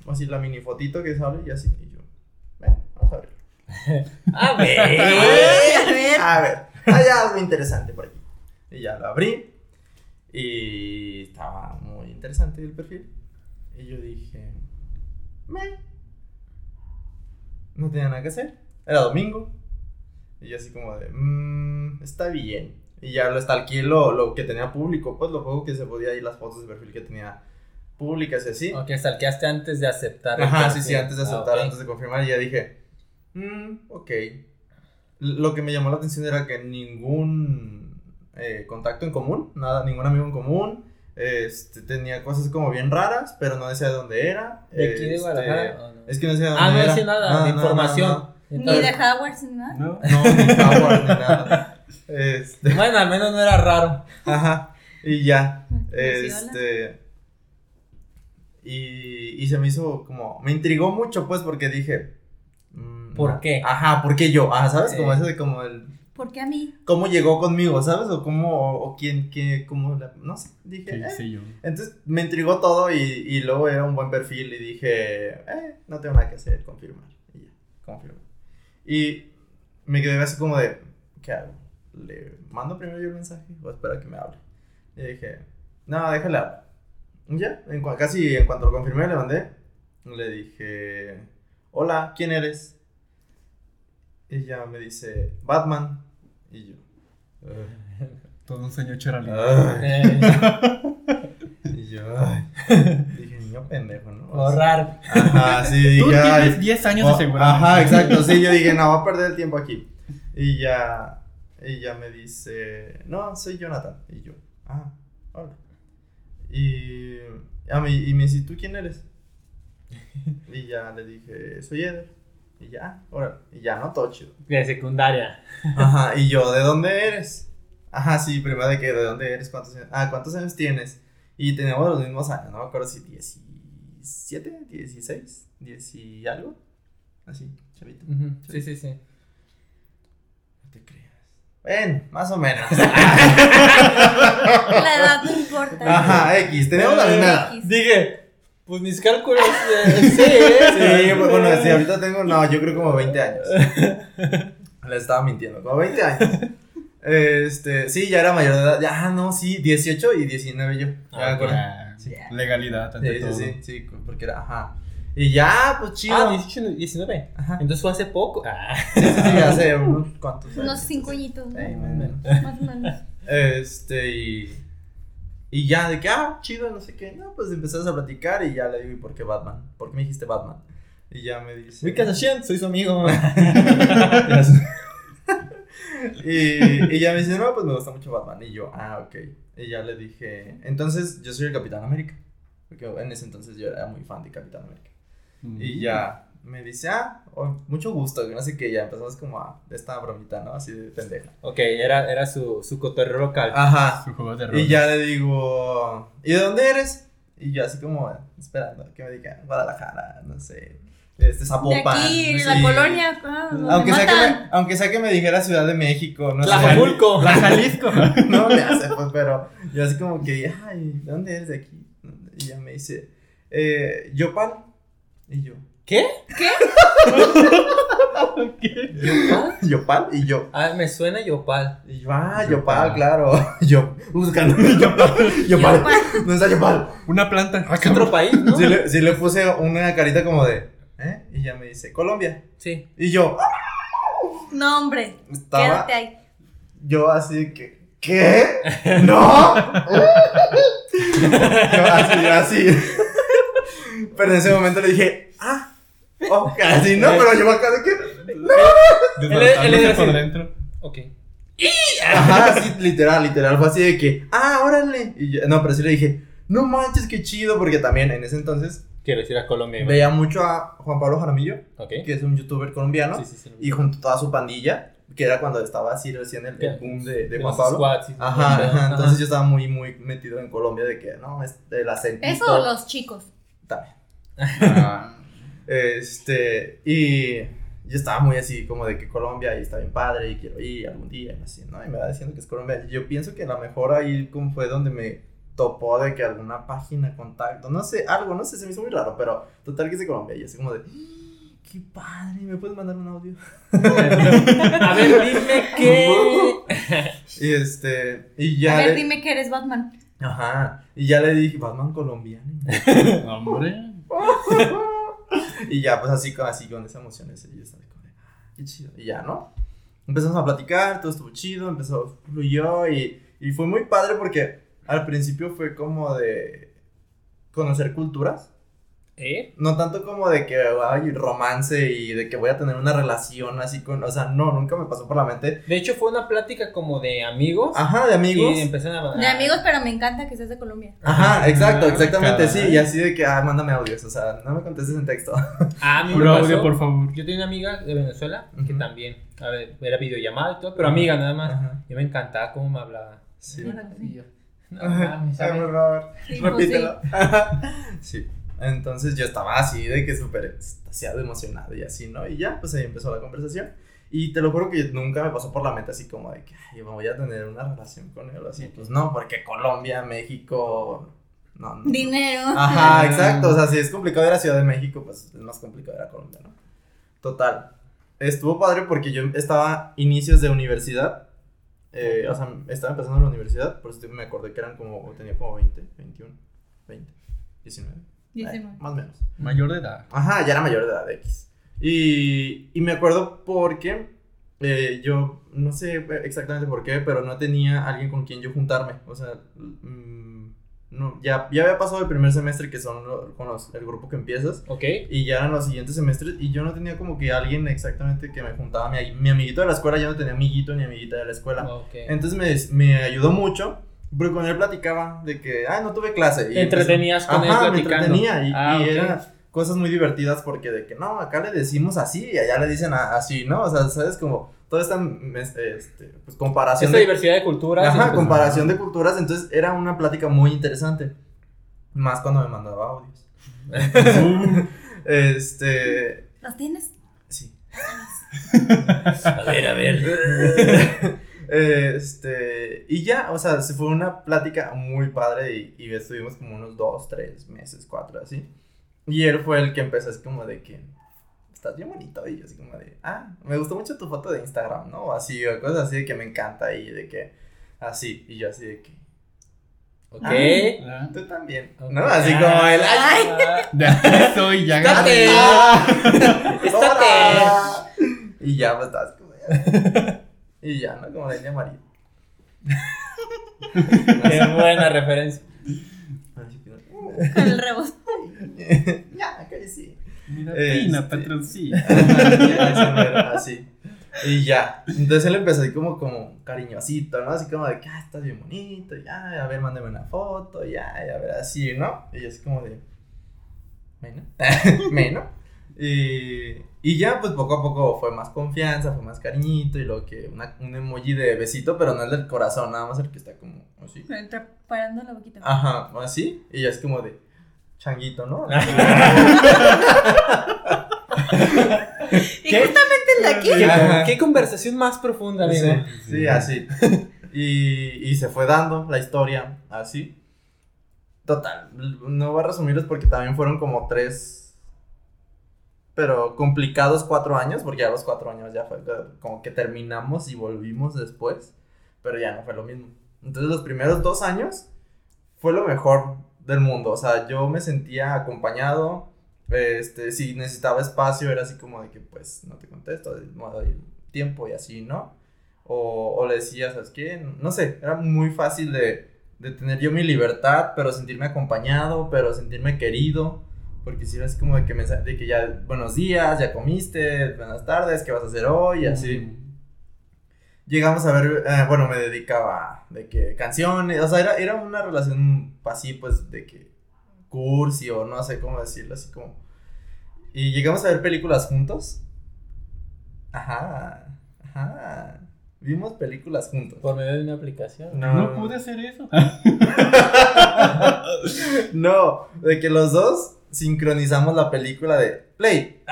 así la mini fotito que sale y así. Y yo, ven, vamos a ver. A ver. A ver. A ver, hay algo interesante por aquí. Y ya lo abrí. Y estaba muy interesante el perfil. Y yo dije, me. No tenía nada que hacer. Era domingo. Y yo así como de, mmm, está bien. Y ya lo stalkeé lo, lo que tenía público, pues lo poco que se podía ir las fotos de perfil que tenía públicas y así. Ok, salqueaste antes de aceptar. Ajá, sí, sí, antes de Ah, aceptar, ok. antes de confirmar, y ya dije, mm, ok. Lo que me llamó la atención era que ningún eh, contacto en común, nada, ningún amigo en común. Este, tenía cosas como bien raras, pero no decía de dónde era. ¿De aquí de Este, Guadalajara? ¿O no? Es que no decía de Ah, dónde no era. decía nada, No, de no, no, información. no, Ni Entonces- de Howard ni nada. ¿No? No, ni Howard, ni nada. Este, Bueno, al menos no era raro. Ajá. Y ya. Funciona. Este. Y, y se me hizo como. Me intrigó mucho, pues, porque dije. mm, ¿Por qué? Ajá, ¿por qué yo? Ah, ¿sabes? Como Eh. eso de como el. ¿Por qué a mí? ¿Cómo llegó conmigo, ¿sabes? O cómo. O, o quién, qué, cómo. la- no sé. Dije. ¿Qué eh. hice yo? Entonces me intrigó todo y, y luego era un buen perfil y dije. Eh, no tengo nada que hacer, confirmar. Y ya, confirmar. Y me quedé así como de. ¿Qué hago? ¿Le mando primero yo el mensaje o espero a que me hable? Y dije, no, déjale hablar. Y Ya, en casi en cuanto lo confirmé, le mandé. Le dije, hola, ¿quién eres? Y ella me dice, Batman. Y yo, "Ugh". Todo un sueño hecho realidad. Ay. Eh, Y yo, ay. Dije, niño pendejo, ¿no? Borrar. Ajá, sí, dije, Tú ay. tienes 10 años de Oh, seguridad. Ajá, exacto. Sí, yo dije, no, voy a perder el tiempo aquí. Y ya, y ya me dice, no, soy Jonathan. Y yo, ah, hola. Y, a mí, y me dice, ¿tú quién eres? Y ya le dije, soy Eder. Y ya, ah, órale. Y ya, no, todo chido. De secundaria. Ajá, y yo, ¿de dónde eres? Ajá, sí, primero de que, ¿de dónde eres? ¿Cuántos años? Ah, ¿cuántos años tienes? Y teníamos los mismos años, no me acuerdo si 17, 16, 10 y algo. Así, chavito. Ujú, Sí, sí, sí. No te creas. Ven, más o menos. La edad no importa. Ajá, X, tenemos la misma. Dije, pues mis cálculos. eh, sí, ¿eh? Sí, pues bueno, sí, ahorita tengo, no, yo creo como 20 años. Le estaba mintiendo, como 20 años. Este, sí, ya era mayor de edad. Ya, ah, no, sí, 18 y 19 yo. Ya Ah. Ya, Sí. Legalidad, ante Sí, sí, todo. sí, sí, porque era, ajá. Y ya, pues chido. Ah, 18, 19. Ajá. Entonces fue hace poco. Ah. Sí, hace unos cuantos años. Unos cinco añitos. más o menos. Más o menos. Este, y. Y ya, de que, ah, chido, no sé qué. No, pues empezamos a platicar y ya le digo, ¿y por qué Batman? ¿Por qué me dijiste Batman? Y ya me dice. Uy, Kazashian, soy su amigo. y, y ya me dice, no, pues me gusta mucho Batman. Y yo, ah, ok. Y ya le dije, entonces yo soy el Capitán América. Porque en ese entonces yo era muy fan de Capitán América. Mm. Y ya me dice, ah, oh, mucho gusto, que no sé qué. Ya empezamos como a esta bromita, ¿no? Así de pendeja. ok, era, era su, su cotorreo local. Ajá. Su juego de rol. Y ya le digo, ¿y de dónde eres? Y yo así como esperando que me diga Guadalajara, no sé, este De Zapopan. aquí, de sí. la colonia. ah, donde Aunque sea, que me, aunque sea que me dijera Ciudad de México, no sé. Tlajomulco. La Jalisco. No le hace, pues, pero yo así como que, ay, ¿de dónde eres de aquí? Y ella me dice, eh, Yopal. Y yo, ¿Qué? ¿Yopal? Yopal, y yo. Ah, me suena Yopal. Y yo, ah, Yopal. Yopal, claro. Yo, buscando Yopal. Yopal. ¿Dónde está Yopal? Una planta. Ah, Es otro país, ¿no? Sí le, sí le puse una carita como de, ¿eh? Y ya me dice, Colombia. Sí. Y yo, No, hombre. estaba, Quédate ahí. yo así que, ¿qué? ¡No! yo así, yo así. Pero en ese momento le dije, ah, ok, así, ¿no? Pero yo acá de que, Desbaratándose Él- él es por dentro. Ok. ajá, así, literal, literal, fue así de que, ah, órale. Y yo, no, pero sí le dije, no manches, qué chido, porque también en ese entonces Quiero decir a Colombia. igual. veía mucho a Juan Pablo Jaramillo, Ok. que es un youtuber colombiano. Sí, sí, sí. y junto a toda su pandilla, que era cuando estaba así recién el, el boom de, de Juan Pablo. squads, sí, sí, Ajá, sí. ajá, entonces yo estaba muy, muy metido en Colombia de que, no, es el acento. Eso o los chicos. También. Ah, Este, y yo estaba muy así como de que Colombia y está bien padre y quiero ir algún día y así, ¿no? Y me va diciendo que es Colombia. Y yo pienso que a lo mejor ahí como fue donde me topó de que alguna página, contacto, no sé, algo, no sé, se me hizo muy raro, pero total que es de Colombia. Y así como de, "Ah, qué padre, ¿me puedes mandar un audio? A ver, dime qué. Y este, y ya A ver, dime que eres Batman. Ajá, y ya le dije, Batman colombiano. hombre. y ya, pues así, con- así con esa emoción, ese, y yo estaba como "Ah, qué chido. Y ya, ¿no? Empezamos a platicar, todo estuvo chido, empezó, fluyó y, y fue muy padre porque al principio fue como de conocer culturas. ¿Eh? No tanto como de que hay romance y de que voy a tener una relación así con, o sea, no, nunca me pasó por la mente. De hecho, fue una plática como de amigos. Ajá, de amigos. Y empezaron a. De amigos, pero me encanta que seas de Colombia. Ajá, exacto, Ah, exactamente, caray. sí, y así de que, ah, mándame audios, o sea, no me contestes en texto. Ah, pasó. audio, por favor. Yo tenía una amiga de Venezuela que también, a ver, era videollamada y todo, pero amiga nada más. Ajá. Y me encantaba cómo me hablaba. Sí. Yo, no mames, Ay, ¿sabes? por favor. Sí, pues Repítelo. sí. Entonces yo estaba así de que súper extasiado, emocionado y así, ¿no? Y ya, pues ahí empezó la conversación. Y te lo juro que nunca me pasó por la mente así como de que "Ay, voy a tener una relación con él o así. Pues no, porque Colombia, México. No, no. Dinero. Ajá, exacto. O sea, si es complicado ir a Ciudad de México, pues es más complicado ir a Colombia, ¿no? Total. Estuvo padre porque yo estaba inicios de universidad. eh, o sea, estaba empezando la universidad, por eso me acordé que eran como, tenía como 20, 21, 20, 19. Eh, 19. más o menos. Mayor de edad. Ajá, ya era mayor de edad X. Y, y me acuerdo porque eh, yo no sé exactamente por qué, pero no tenía alguien con quien yo juntarme. O sea, mm, no, ya, ya había pasado el primer semestre que son lo- con los- el grupo que empiezas. Ok. Y ya eran los siguientes semestres y yo no tenía como que alguien exactamente que me juntaba. Mi, mi amiguito de la escuela, yo no tenía amiguito ni amiguita de la escuela. Ok. Entonces me, me ayudó mucho. Porque con él platicaba de que, ah, no tuve clase. Te entretenías con él Ajá, me platicando. entretenía y, Ah, y eran cosas muy divertidas porque de que, no, acá le decimos así y allá le dicen a- así, ¿no? O sea, ¿sabes? Como toda esta este, pues, comparación. Esta de- diversidad de culturas. Ajá, y, pues, comparación de culturas. Entonces era una plática muy interesante. Más cuando me mandaba audios. este. ¿Los tienes? Sí. A ver, a ver. este, y ya, o sea, se fue una plática muy padre y, y estuvimos como unos dos, tres meses, cuatro, así. Y él fue el que empezó así como de que, estás bien bonito, y yo así como de, ah, me gustó mucho tu foto de Instagram, ¿no? O así, o cosas así de que me encanta y de que, así, y yo así de que, Ok. Ah, tú también, Ok. ¿no? Así como el, ay, Ah, aquí estoy, ya Estate. gané. ah, Estate. Y ya, pues estás como, ya. y ya, ¿no? Como la India María. Qué buena referencia. Con el rebozo. ya, que sí. Mira, Este- Pina, patroncina. Así. Y ya. Entonces él empezó así como, como cariñosito, ¿no? Así como de que, ah, estás bien bonito, ya, a ver, mándame una foto, ya, y a ver, así, ¿no? Y yo así como de, bueno, menos. Y, y ya, pues poco a poco fue más confianza, fue más cariñito, y luego que una, un emoji de besito, pero no el del corazón, nada más el que está como así. Está parando la boquita. Ajá, así, y ya es como de changuito, ¿no? Y justamente el de aquí. ¿Qué, qué conversación más profunda, amigo. Sí, sí, así. Y, y se fue dando la historia así. Total, no voy a resumirles porque también fueron como tres, pero complicados cuatro años, porque ya los cuatro años ya fue como que terminamos y volvimos después, pero ya no fue lo mismo. Entonces los primeros dos años fue lo mejor del mundo, o sea, yo me sentía acompañado, este, si necesitaba espacio era así como de que pues no te contesto, no doy tiempo y así, ¿no? O, o le decía, ¿sabes qué? No sé, era muy fácil de, de tener yo mi libertad, pero sentirme acompañado, pero sentirme querido. Porque si era así como de que, mensa- de que ya, buenos días, ya comiste, buenas tardes, ¿qué vas a hacer hoy? Y así. Llegamos a ver, eh, bueno, me dedicaba de que canciones, o sea, era, era una relación así, pues, de que cursi o no sé cómo decirlo, así como... Y llegamos a ver películas juntos. Ajá, ajá. Vimos películas juntos. Por medio de una aplicación. No. No pude hacer eso. no, de que los dos sincronizamos la película de Play.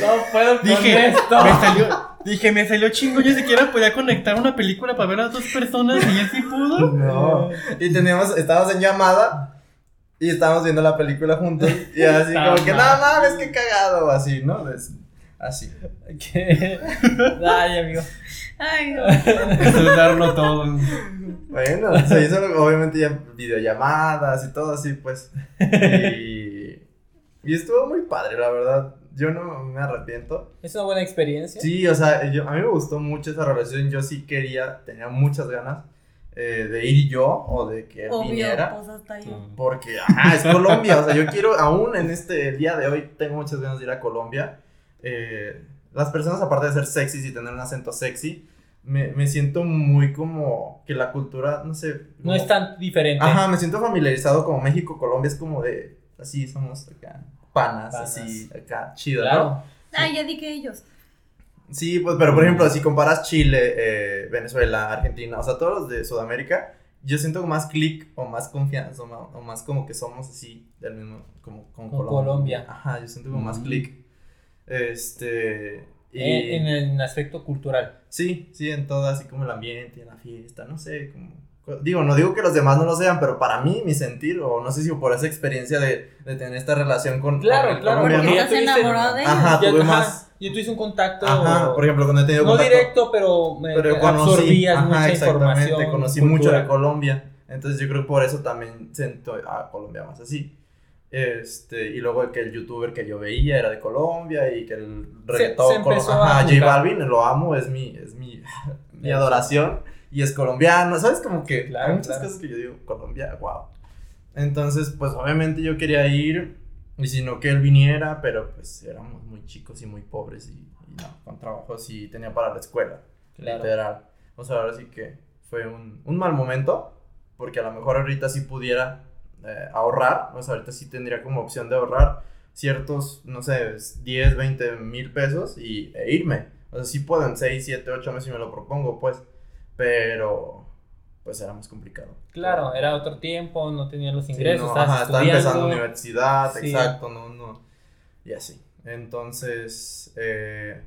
No puedo con Dije, esto. me salió, dije, me salió chingo. Yo siquiera podía conectar una película para ver a dos personas y él sí pudo. No. Y teníamos, estábamos en llamada y estábamos viendo la película juntos. Y así Está como que, no mal. mames, qué cagado. Así, ¿no? Así. ¿Qué? Ay, amigo. Ay, no. Todo. Bueno, se hizo obviamente ya videollamadas y todo así, pues. Y, y estuvo muy padre, la verdad. Yo no me arrepiento. Es una buena experiencia. Sí, o sea, yo, a mí me gustó mucho esa relación. Yo sí quería, tenía muchas ganas eh, de ir yo o de que Obvio, viniera. pues hasta yo. Porque, ah, es Colombia. O sea, yo quiero, aún en este día de hoy, tengo muchas ganas de ir a Colombia. Eh, las personas, aparte de ser sexys y tener un acento sexy, me, me siento muy como que la cultura, no sé. No como- es tan diferente. Ajá, me siento familiarizado como México, Colombia es como de, así somos acá, panas, Panas. así, acá, chido, ¿no? Claro. Ah, ya di que ellos. Sí, pues, pero por ejemplo, si comparas Chile, eh, Venezuela, Argentina, o sea, todos los de Sudamérica, yo siento más click o más confianza o más, o más como que somos así del mismo, como con, Con Colombia. Ajá, yo siento como más Mm. Este. Y, En, en el aspecto cultural. Sí, sí, en todo, así como el ambiente, en la fiesta, no sé, como... Digo, no digo que los demás no lo sean, pero para mí, mi sentir, o no sé si por esa experiencia de, de tener esta relación con... Claro, con claro, porque ya ¿Estás tuviste- enamorado de ellos? Ajá, Ya- tuve ajá, más... Y tú hice un contacto. Ajá, por ejemplo, cuando he tenido no contacto- directo, pero, me pero conocí, absorbías ajá, mucha exactamente, información. conocí mucho de Colombia, entonces yo creo que por eso también siento a Colombia más así. Este, y luego que el youtuber que yo veía era de Colombia y que el reggaetón, se empezó colo- a ajá, J. Balvin, lo amo, es mi, es mi, mi adoración y es colombiano, ¿sabes? Como que Claro, hay muchas claro. cosas que yo digo, Colombia, wow. Entonces, pues obviamente yo quería ir y si no que él viniera, pero pues éramos muy chicos y muy pobres y, y no, con trabajo sí tenía para la escuela Claro. literal. O sea, ahora sí que fue un, un mal momento, porque a lo mejor ahorita sí pudiera eh, ahorrar, o sea, ahorita sí tendría como opción de ahorrar ciertos, no sé, 10, 20 mil pesos y, e irme. O sea, sí puedo en 6, 7, 8 meses si me lo propongo, pues, pero pues era más complicado. Claro, era otro tiempo, no tenía los Sí, ingresos, no, estabas ajá, estaba empezando universidad, Sí. exacto, no, no. Y así. Entonces, eh,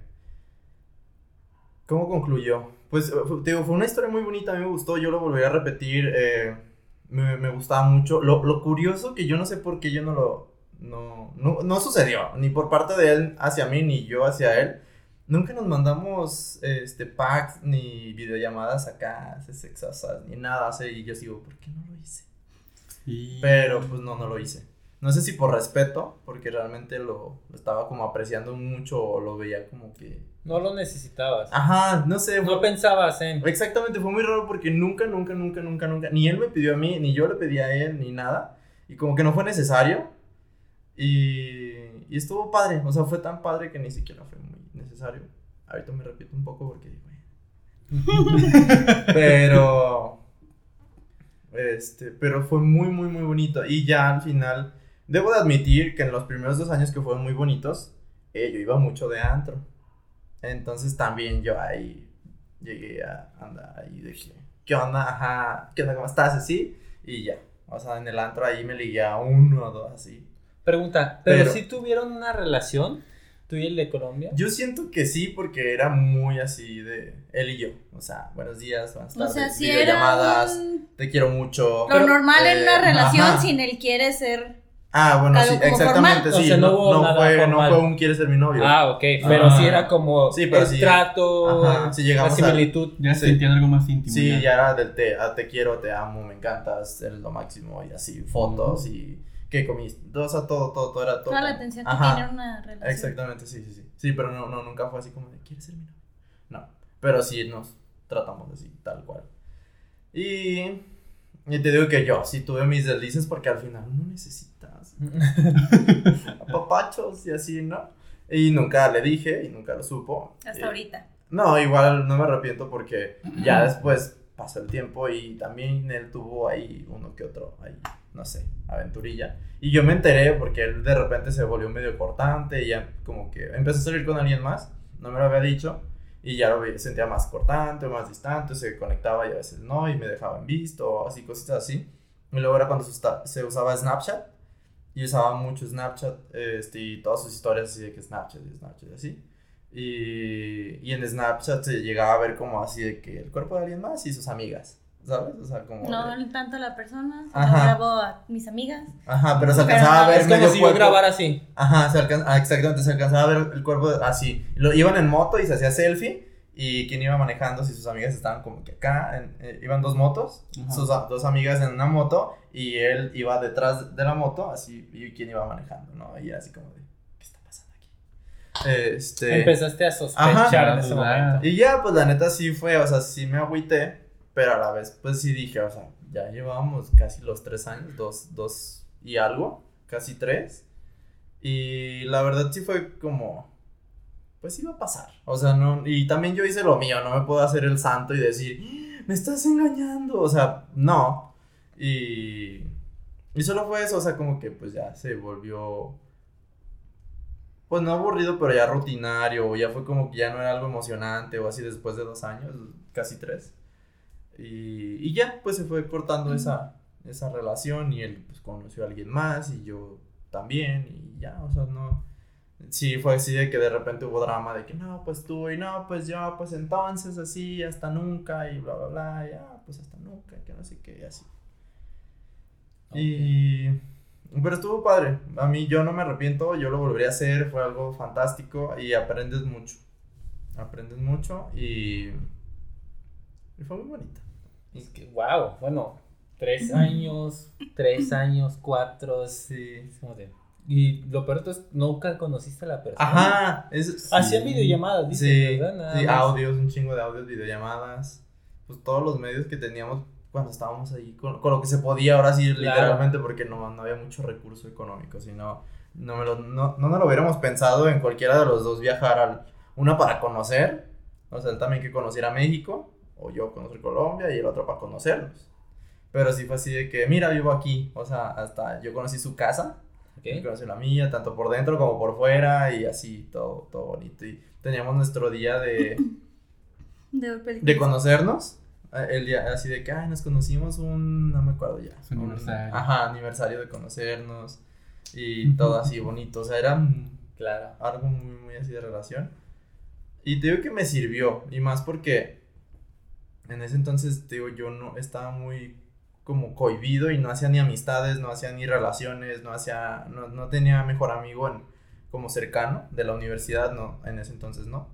¿cómo concluyó? Pues, eh, te digo, fue una historia muy bonita, a mí me gustó, yo lo volvería a repetir, eh, me, me gustaba mucho. Lo, lo curioso que yo no sé por qué yo no lo, no, no, no sucedió, ni por parte de él hacia mí, ni yo hacia él. Nunca nos mandamos este, packs ni videollamadas acá, sexosas, ni nada. así, y yo sigo, ¿por qué no lo hice? Y- Pero pues no, no lo hice. No sé si por respeto, porque realmente lo, lo estaba como apreciando mucho o lo veía como que... No lo necesitabas. Ajá, no sé. fue- No pensabas en. Exactamente, fue muy raro porque nunca, nunca, nunca, nunca, nunca, ni él me pidió a mí, ni yo le pedí a él, ni nada. Y como que no fue necesario. Y, y estuvo padre, o sea, fue tan padre que ni siquiera fue muy necesario. Ahorita me repito un poco porque... pero... Este, pero fue muy, muy, muy bonito. Y ya al final, debo de admitir que en los primeros dos años que fueron muy bonitos, eh, yo iba mucho de antro. Entonces también yo ahí llegué a andar ahí de que, ¿qué onda? Ajá, ¿qué onda? ¿Cómo estás? Así, y ya. O sea, en el antro ahí me ligué a uno o dos así. Pregunta, ¿pero, Pero- si tuvieron una relación? ¿Tú y el de Colombia? Yo siento que sí, porque era muy así de él y yo. O sea, buenos días, buenas O tardes, sea, si videollamadas, un- te quiero mucho. lo normal en una eh, relación ajá. sin él quiere ser. Ah, bueno, sí, exactamente, formal. sí. O sea, no no, hubo no nada fue, no fue un quieres ser mi novio. Ah, ok. Pero Ah. sí era como Sí, pero el sí. trato, Ajá, sí llegamos la a- similitud. Ya Sí. sentían algo más íntimo. Sí, ya era del te, ah, te quiero, te amo, me encantas, eres lo máximo y así, fotos y qué comiste, o sea, todo, todo, todo era todo. Toda la atención que tiene una relación. Exactamente, sí, sí, sí. Sí, pero no, no, nunca fue así como de, ¿quieres ser mi novio? No, pero sí nos tratamos así, tal cual. Y, y te digo que yo sí tuve mis deslices porque al final no papachos y así, ¿no? Y nunca le dije y nunca lo supo. Hasta Y- ahorita. no, igual no me arrepiento porque ya después pasó el tiempo y también él tuvo ahí uno que otro, ahí, no sé, aventurilla. Y yo me enteré porque él de repente se volvió medio cortante y ya como que empezó a salir con alguien más, no me lo había dicho. Y ya lo sentía más cortante, más distante, se conectaba y a veces no, y me dejaba en visto, así, cositas así. Y luego era cuando se usaba Snapchat. Y usaba mucho Snapchat este, y todas sus historias así de que Snapchat y Snapchat y así. Y, y en Snapchat se llegaba a ver como así de que el cuerpo de alguien más y sus amigas. ¿Sabes? O sea, como. No de- tanto la persona, Ajá. no grabo a mis amigas. Ajá, pero se alcanzaba a ver Es como medio si yo cuerpo. grabara así. Ajá, se alcan- ah, exactamente, se alcanzaba a ver el cuerpo así. Lo, iban en moto y se hacía selfie. Y quien iba manejando, si sus amigas estaban como que acá, en- eh, iban dos motos, Ajá. sus a- dos amigas en una moto, y él iba detrás de la moto, así, y quien iba manejando, ¿no? Y así como de, ¿qué está pasando aquí? Este. Empezaste a sospechar Ajá. en ese Dudar. momento. Y ya, pues la neta sí fue, o sea, sí me agüité, pero a la vez, pues sí dije, o sea, ya llevábamos casi los tres años, dos, dos y algo, casi tres. Y la verdad sí fue como, pues iba a pasar. O sea, no, y también yo hice lo mío, no me puedo hacer el santo y decir, "¡Ah! me estás engañando, o sea, no. Y, y solo fue eso, o sea, como que pues ya se volvió pues no aburrido, pero ya rutinario, ya fue como que ya no era algo emocionante, o así después de dos años, casi tres. Y, y ya, pues se fue cortando esa, esa relación y él pues conoció a alguien más y yo también y ya, o sea, no... Sí, fue así de que de repente hubo drama de que no, pues tú y no, pues yo, pues entonces así, hasta nunca y bla, bla, bla, ya, pues hasta nunca, que no sé qué, y así. Y... Pero estuvo padre. A mí yo no me arrepiento, yo lo volvería a hacer, fue algo fantástico y aprendes mucho. Aprendes mucho y... Y fue muy bonito. Es que, wow, bueno, tres años, tres años, cuatro. Sí. es como de- Y lo peor es nunca conociste a la persona. Ajá. Es, Hacían sí. videollamadas, dices, Sí, ¿verdad? Nada sí, más. audios, un chingo de audios, videollamadas. Pues todos los medios que teníamos cuando estábamos ahí, con, con lo que se podía, ahora sí, Claro. literalmente, porque no, no había mucho recurso económico, sino no, me lo, no, no nos lo hubiéramos pensado en cualquiera de los dos viajar al, una para conocer, o sea, él también que conociera México, o yo conocer Colombia y el otro para conocernos. Pero sí fue así de que, mira, vivo aquí, o sea, hasta yo conocí su casa, Ok. y conocí la mía, tanto por dentro como por fuera, y así, todo, todo bonito. Y teníamos nuestro día de, De, conocernos. eh, El día así de que, ay, nos conocimos un, no me acuerdo ya. Un- aniversario. ajá, aniversario de conocernos. Y todo así bonito. O sea, era mm, Claro. algo muy, muy así de relación. Y te digo que me sirvió. Y más porque en ese entonces, te digo, yo no estaba muy como cohibido y no hacía ni amistades, no hacía ni relaciones, no hacía, no, no tenía mejor amigo en, como cercano de la universidad, no, en ese entonces no.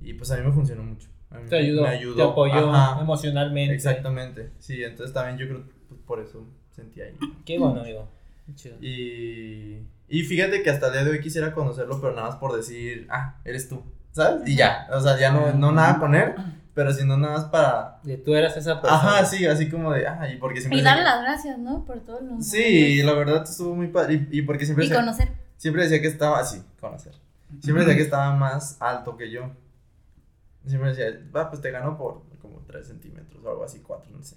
Y pues a mí me funcionó mucho. Te ayudó, me ayudó. te apoyó Ajá, emocionalmente. Exactamente. Sí, entonces también yo creo pues, por eso sentí ahí. Qué bueno, amigo. Chido. Y, y fíjate que hasta el día de hoy quisiera conocerlo, pero nada más por decir, ah, eres tú, ¿sabes? Y ya, o sea, ya no, no nada con él, pero sino nada más para... Y tú eras esa persona. Ajá, sí, así como de, ah, y porque siempre... Y darle las gracias, ¿no? Por todos los. Sí, la verdad estuvo muy padre, y, y porque siempre Y decía, conocer. siempre decía que estaba así, conocer. Siempre decía que estaba más alto que yo. Siempre decía, va, pues te gano por como 3 centímetros o algo así, 4, no sé.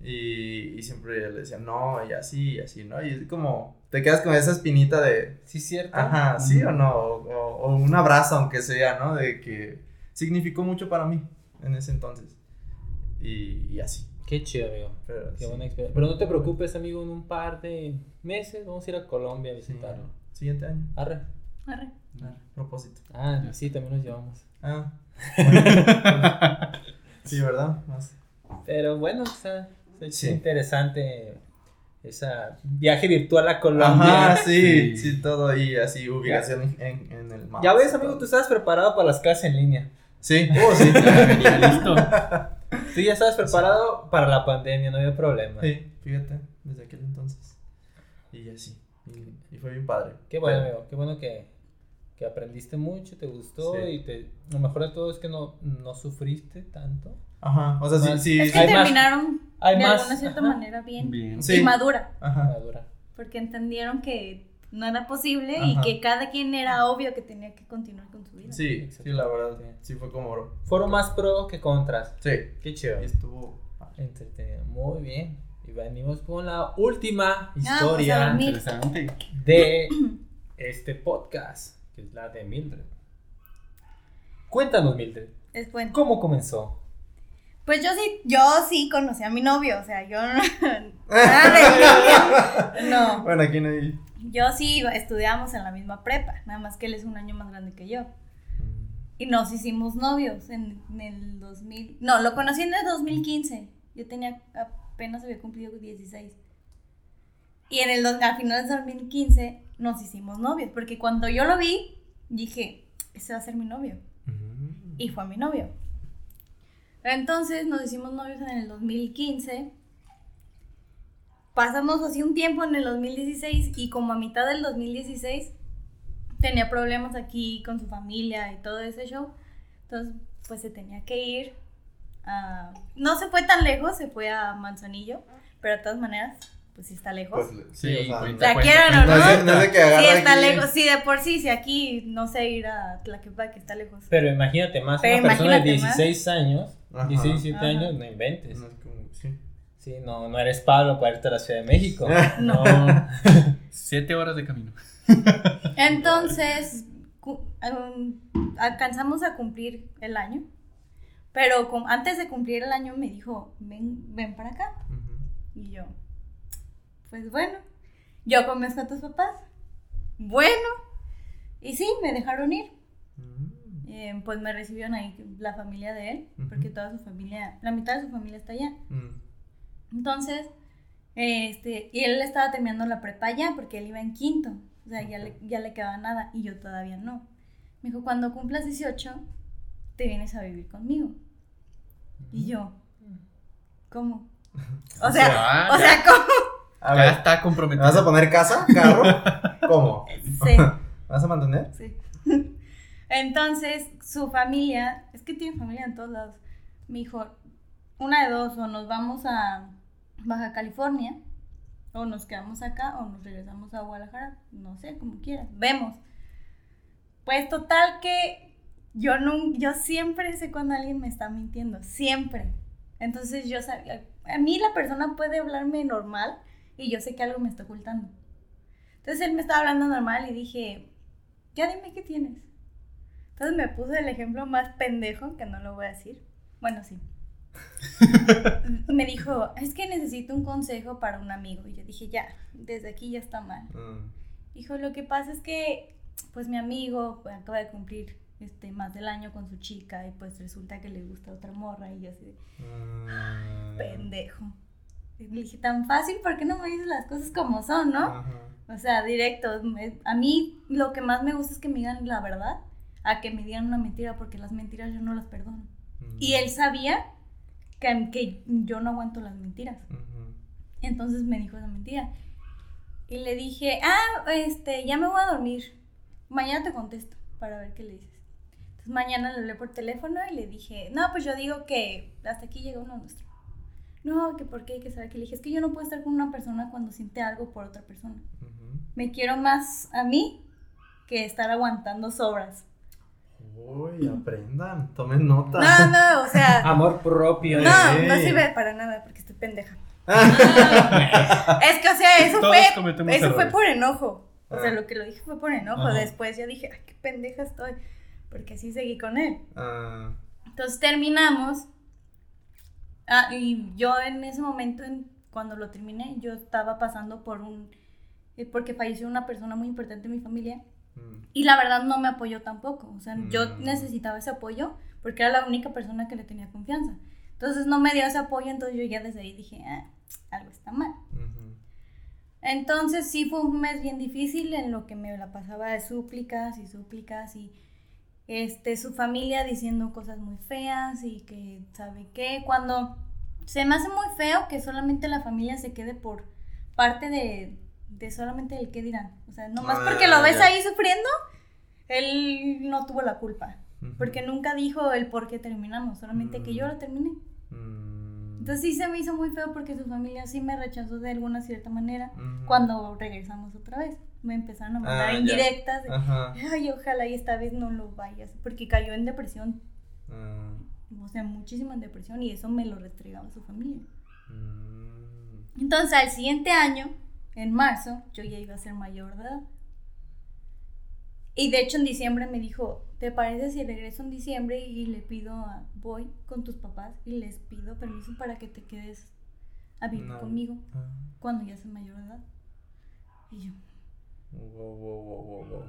Y, y siempre le decía, no, y así, y así, ¿no? Y es como, te quedas con esa espinita de, Sí, cierto. Ajá, sí o no, o, o- o un abrazo aunque sea, ¿no? De que significó mucho para mí en ese entonces. Y, y así. Qué chido, amigo. Pero, Qué sí. buena experiencia. Pero no te preocupes, amigo, en un par de meses vamos a ir a Colombia a Sí. visitarlo. Siguiente año. Arre. Arre. Ah, propósito. Ah, sí, también nos llevamos. Ah. sí, ¿verdad? Más. Pero bueno, está, está Sí. interesante esa viaje virtual a Colombia. Ajá, sí, Sí. sí, todo ahí, así, ubicación en, en el mapa. Ya ves, amigo, tú estabas preparado para las clases en línea. Sí, oh, sí. Venía listo. Tú ya estabas preparado para la pandemia, no había problema. Sí, fíjate, desde aquel entonces. Y así. Y, y fue bien padre. Qué bueno, Pero- amigo. Qué bueno que, que aprendiste mucho, te gustó Sí. y te, lo mejor de todo es que no, no sufriste tanto. Ajá, o sea, sí, Más- sí. Es que Hay más- terminaron hay de más, alguna cierta ajá. manera bien. Bien. Sí. Y madura. Ajá. Madura. Porque entendieron que no era posible Ajá. y que cada quien era obvio que tenía que continuar con su vida. Sí, sí, la verdad, sí fue como... Fueron más pro que contras. Sí, Qué chido. y estuvo... Entretenido. Muy bien. Y venimos con la última pues, a historia. Interesante. de este podcast, que es la de Mildred. Cuéntanos, Mildred, Es bueno. ¿cómo comenzó? Pues yo sí, yo sí conocí a mi novio, o sea, yo no. nada de- no. Bueno, aquí no hay. Yo sí estudiábamos en la misma prepa, nada más que él es un año más grande que yo. Y nos hicimos novios en, en el 2000. No, lo conocí en el 2015. Yo tenía apenas había cumplido 16. Y en el dos- al final del 2015 nos hicimos novios, porque cuando yo lo vi, dije, ese va a ser mi novio. Y fue mi novio. Entonces nos hicimos novios en el 2015. Pasamos así un tiempo en el 2016 y como a mitad del 2016 tenía problemas aquí con su familia y todo ese show. Entonces pues se tenía que ir. a- no se fue tan lejos, se fue a Manzanillo, pero de todas maneras pues sí está lejos. Pues, Sí, o sea, ¿La quieren o no no de que agarra Sí, está aquí- lejos. Sí, de por sí, si aquí no sé ir a Tlaquepaque, está lejos. Pero imagínate más Pero una persona de imagínate más. 16 años, Ajá. 16, 17 Ajá. años, no inventes. No es como- sí. Sí, no, no eres Pablo para irte a la Ciudad de México. No. No. Siete horas de camino. Entonces, um, alcanzamos a cumplir el año. Pero antes de cumplir el año me dijo, ven, ven para acá. Y yo, pues bueno, yo conozco a tus papás. Bueno. Y sí, me dejaron ir. Mm. Eh, pues me recibieron ahí la familia de él, porque toda su familia, la mitad de su familia está allá. Entonces, este, y él estaba terminando la prepa ya, porque él iba en quinto. O sea, ya le, ya le quedaba nada y yo todavía no. Me dijo, cuando cumplas 18, te vienes a vivir conmigo. Y yo, ¿cómo? O sea, o sea, ¿cómo? A ya ver, está ¿me comprometido. vas a poner casa? ¿Carro? ¿Cómo? Sí, ¿Me vas a mantener? sí. Entonces, su familia, es que tiene familia en todos lados. Me dijo, una de dos, o nos vamos a Baja California, o nos quedamos acá, o nos regresamos a Guadalajara, no sé, como quieras, vemos. Pues total que yo, no, yo siempre sé cuando alguien me está mintiendo, siempre. Entonces yo sabía, a mí la persona puede hablarme normal y yo sé que algo me está ocultando. Entonces él me estaba hablando normal y dije, ya dime qué tienes. Entonces me puso el ejemplo más pendejo, que no lo voy a decir. Bueno, sí. Me dijo, es que necesito un consejo para un amigo. Y yo dije, ya, desde aquí ya está mal. Mm. Dijo, lo que pasa es que, pues mi amigo pues, acaba de cumplir este, más del año con su chica y pues resulta que le gusta otra morra y yo así de, Mm. pendejo. Y le dije, tan fácil, ¿por qué no me dices las cosas como son, no? Ajá. O sea, directo. A mí lo que más me gusta es que me digan la verdad a que me digan una mentira, porque las mentiras yo no las perdono. Mm. Y él sabía que, que yo no aguanto las mentiras. Entonces me dijo esa mentira. Y le dije, ah, este, ya me voy a dormir. Mañana te contesto para ver qué le dices. Entonces mañana le hablé por teléfono y le dije, no, pues yo digo que hasta aquí llega uno nuestro. No, que por qué, que sabe que le dije, es que yo no puedo estar con una persona cuando siente algo por otra persona. Me quiero más a mí que estar aguantando sobras. Uy, aprendan, tomen nota. No, no, o sea, Amor propio. no, eh. no sirve para nada porque estoy pendeja. Es que, o sea, eso Todos fue, eso fue por enojo. O sea, Ah. lo que lo dije fue por enojo. Ajá. Después yo dije, ay, qué pendeja estoy. Porque así seguí con él. Ah, Entonces terminamos. Ah, y yo en ese momento, en- cuando lo terminé, yo estaba pasando por un... eh, Porque falleció una persona muy importante en mi familia. Mm. Y la verdad no me apoyó tampoco. O sea, yo Mm. necesitaba ese apoyo porque era la única persona que le tenía confianza. Entonces no me dio ese apoyo, entonces yo ya desde ahí dije, ah, algo está mal. Entonces sí fue un mes bien difícil en lo que me la pasaba de súplicas y súplicas y este su familia diciendo cosas muy feas y que sabe qué cuando se me hace muy feo que solamente la familia se quede por parte de, de solamente el qué dirán. O sea, nomás Ah, porque lo ves ya. ahí sufriendo, él no tuvo la culpa. Ujú. Porque nunca dijo el por qué terminamos, solamente que yo Mm. lo terminé. Mm. Entonces sí se me hizo muy feo porque su familia sí me rechazó de alguna cierta manera cuando regresamos otra vez. Me empezaron a mandar Ah, indirectas. de. Ay, ojalá y esta vez no lo vayas. Porque cayó en depresión. Ah, O sea, muchísimo en depresión. Y eso me lo restregaba su familia. mm. Entonces, al siguiente año, en marzo, yo ya iba a ser mayor de edad. Y de hecho, en diciembre me dijo: ¿te parece si regreso en diciembre y le pido a, voy con tus papás y les pido permiso para que te quedes a vivir No. conmigo Ah. cuando ya seas mayor de edad? Y yo, Wow, wow, wow, wow, wow.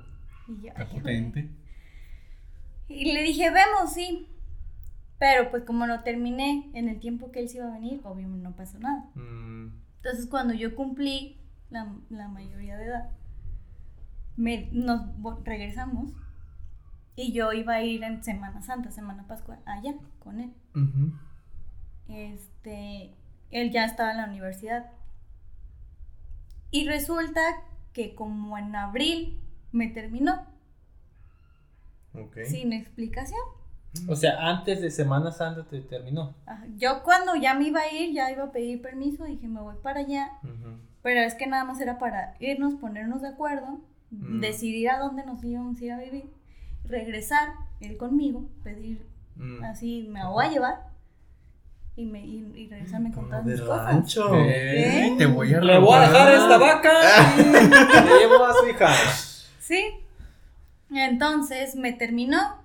y yo, Está potente. Y le dije, vemos, sí. Pero pues como lo terminé en el tiempo que él se iba a venir, obviamente no pasó nada. Mm, Entonces cuando yo cumplí la, la mayoría de edad, me, nos regresamos y yo iba a ir en Semana Santa, Semana Pascua, allá con él. Este, él ya estaba en la universidad. Y resulta que como en abril me terminó, sin explicación. O sea, antes de Semana Santa te terminó. Ajá. Yo cuando ya me iba a ir, ya iba a pedir permiso, dije me voy para allá, pero es que nada más era para irnos, ponernos de acuerdo, Mm. decidir a dónde nos íbamos a ir a vivir, regresar, él conmigo, pedir Mm. así, me voy a llevar y, me, y, y regresarme con todas mis cosas. rancho. Eh, ¿Eh? Te voy a Le voy a dejar esta vaca y le llevo a su hija. Sí. Entonces me terminó.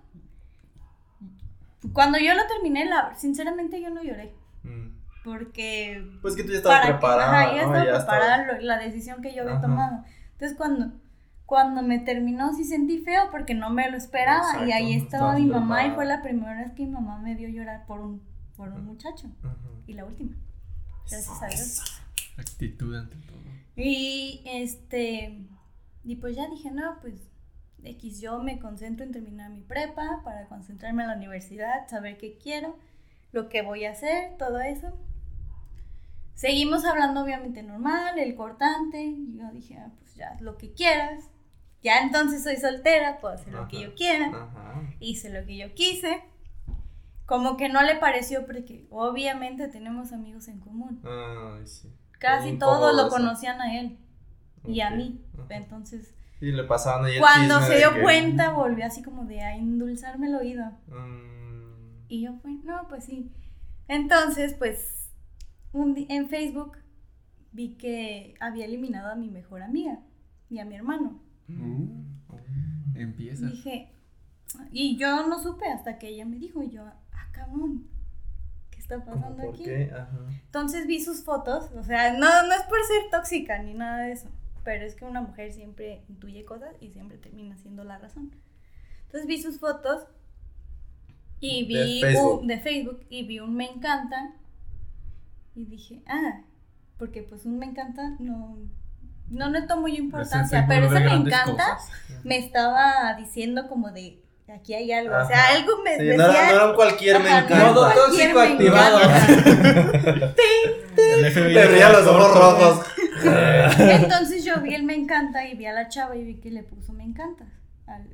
Cuando yo lo terminé, la, sinceramente yo no lloré. Mm. Porque Pues que tú ya estabas preparada. ajá, ya estaba Ya preparada la decisión que yo había Ajá. tomado. Entonces cuando, cuando me terminó sí sentí feo porque no me lo esperaba y ahí estaba mi mamá y fue la primera vez que mi mamá me vio llorar por un, por un muchacho y la última. Gracias a Dios. Actitud ante todo. Y este, y pues ya dije, no, pues X, yo me concentro en terminar mi prepa para concentrarme en la universidad, saber qué quiero, lo que voy a hacer, todo eso. Seguimos hablando obviamente normal, el cortante, y yo dije, ah, pues ya, lo que quieras. Ya entonces soy soltera, puedo hacer lo que Ajá. yo quiera Ajá. hice lo que yo quise. Como que no le pareció porque obviamente tenemos amigos en común. Ay, sí. Casi todos lo conocían a él y a mí. Ajá. Entonces, Y le pasaban ahí el cuando se dio que- cuenta, volvió así como de a endulzarme el oído. Mm, Y yo fue, no, pues sí. Entonces, pues, un en Facebook vi que había eliminado a mi mejor amiga y a mi hermano. Uh, empieza. Dije, y yo no supe hasta que ella me dijo, y yo, ah, cabrón, ¿qué está ¿cómo pasando ¿Por aquí? qué? Ajá. Entonces vi sus fotos, o sea, no, no es por ser tóxica ni nada de eso, pero es que una mujer siempre intuye cosas y siempre termina siendo la razón. Entonces vi sus fotos y De vi Facebook. un- de Facebook y vi un me encanta y dije, ah, porque pues un me encanta no, no le tomo yo importancia, pero ese de me encanta cosas. me estaba diciendo como de aquí hay algo, o sea, algo me Sí, decía. no, era, no era cualquier me encanta. Modo tóxico activado. Te ría los ojos rojos. Entonces yo vi el me encanta y vi a la chava y vi que le puso me encanta.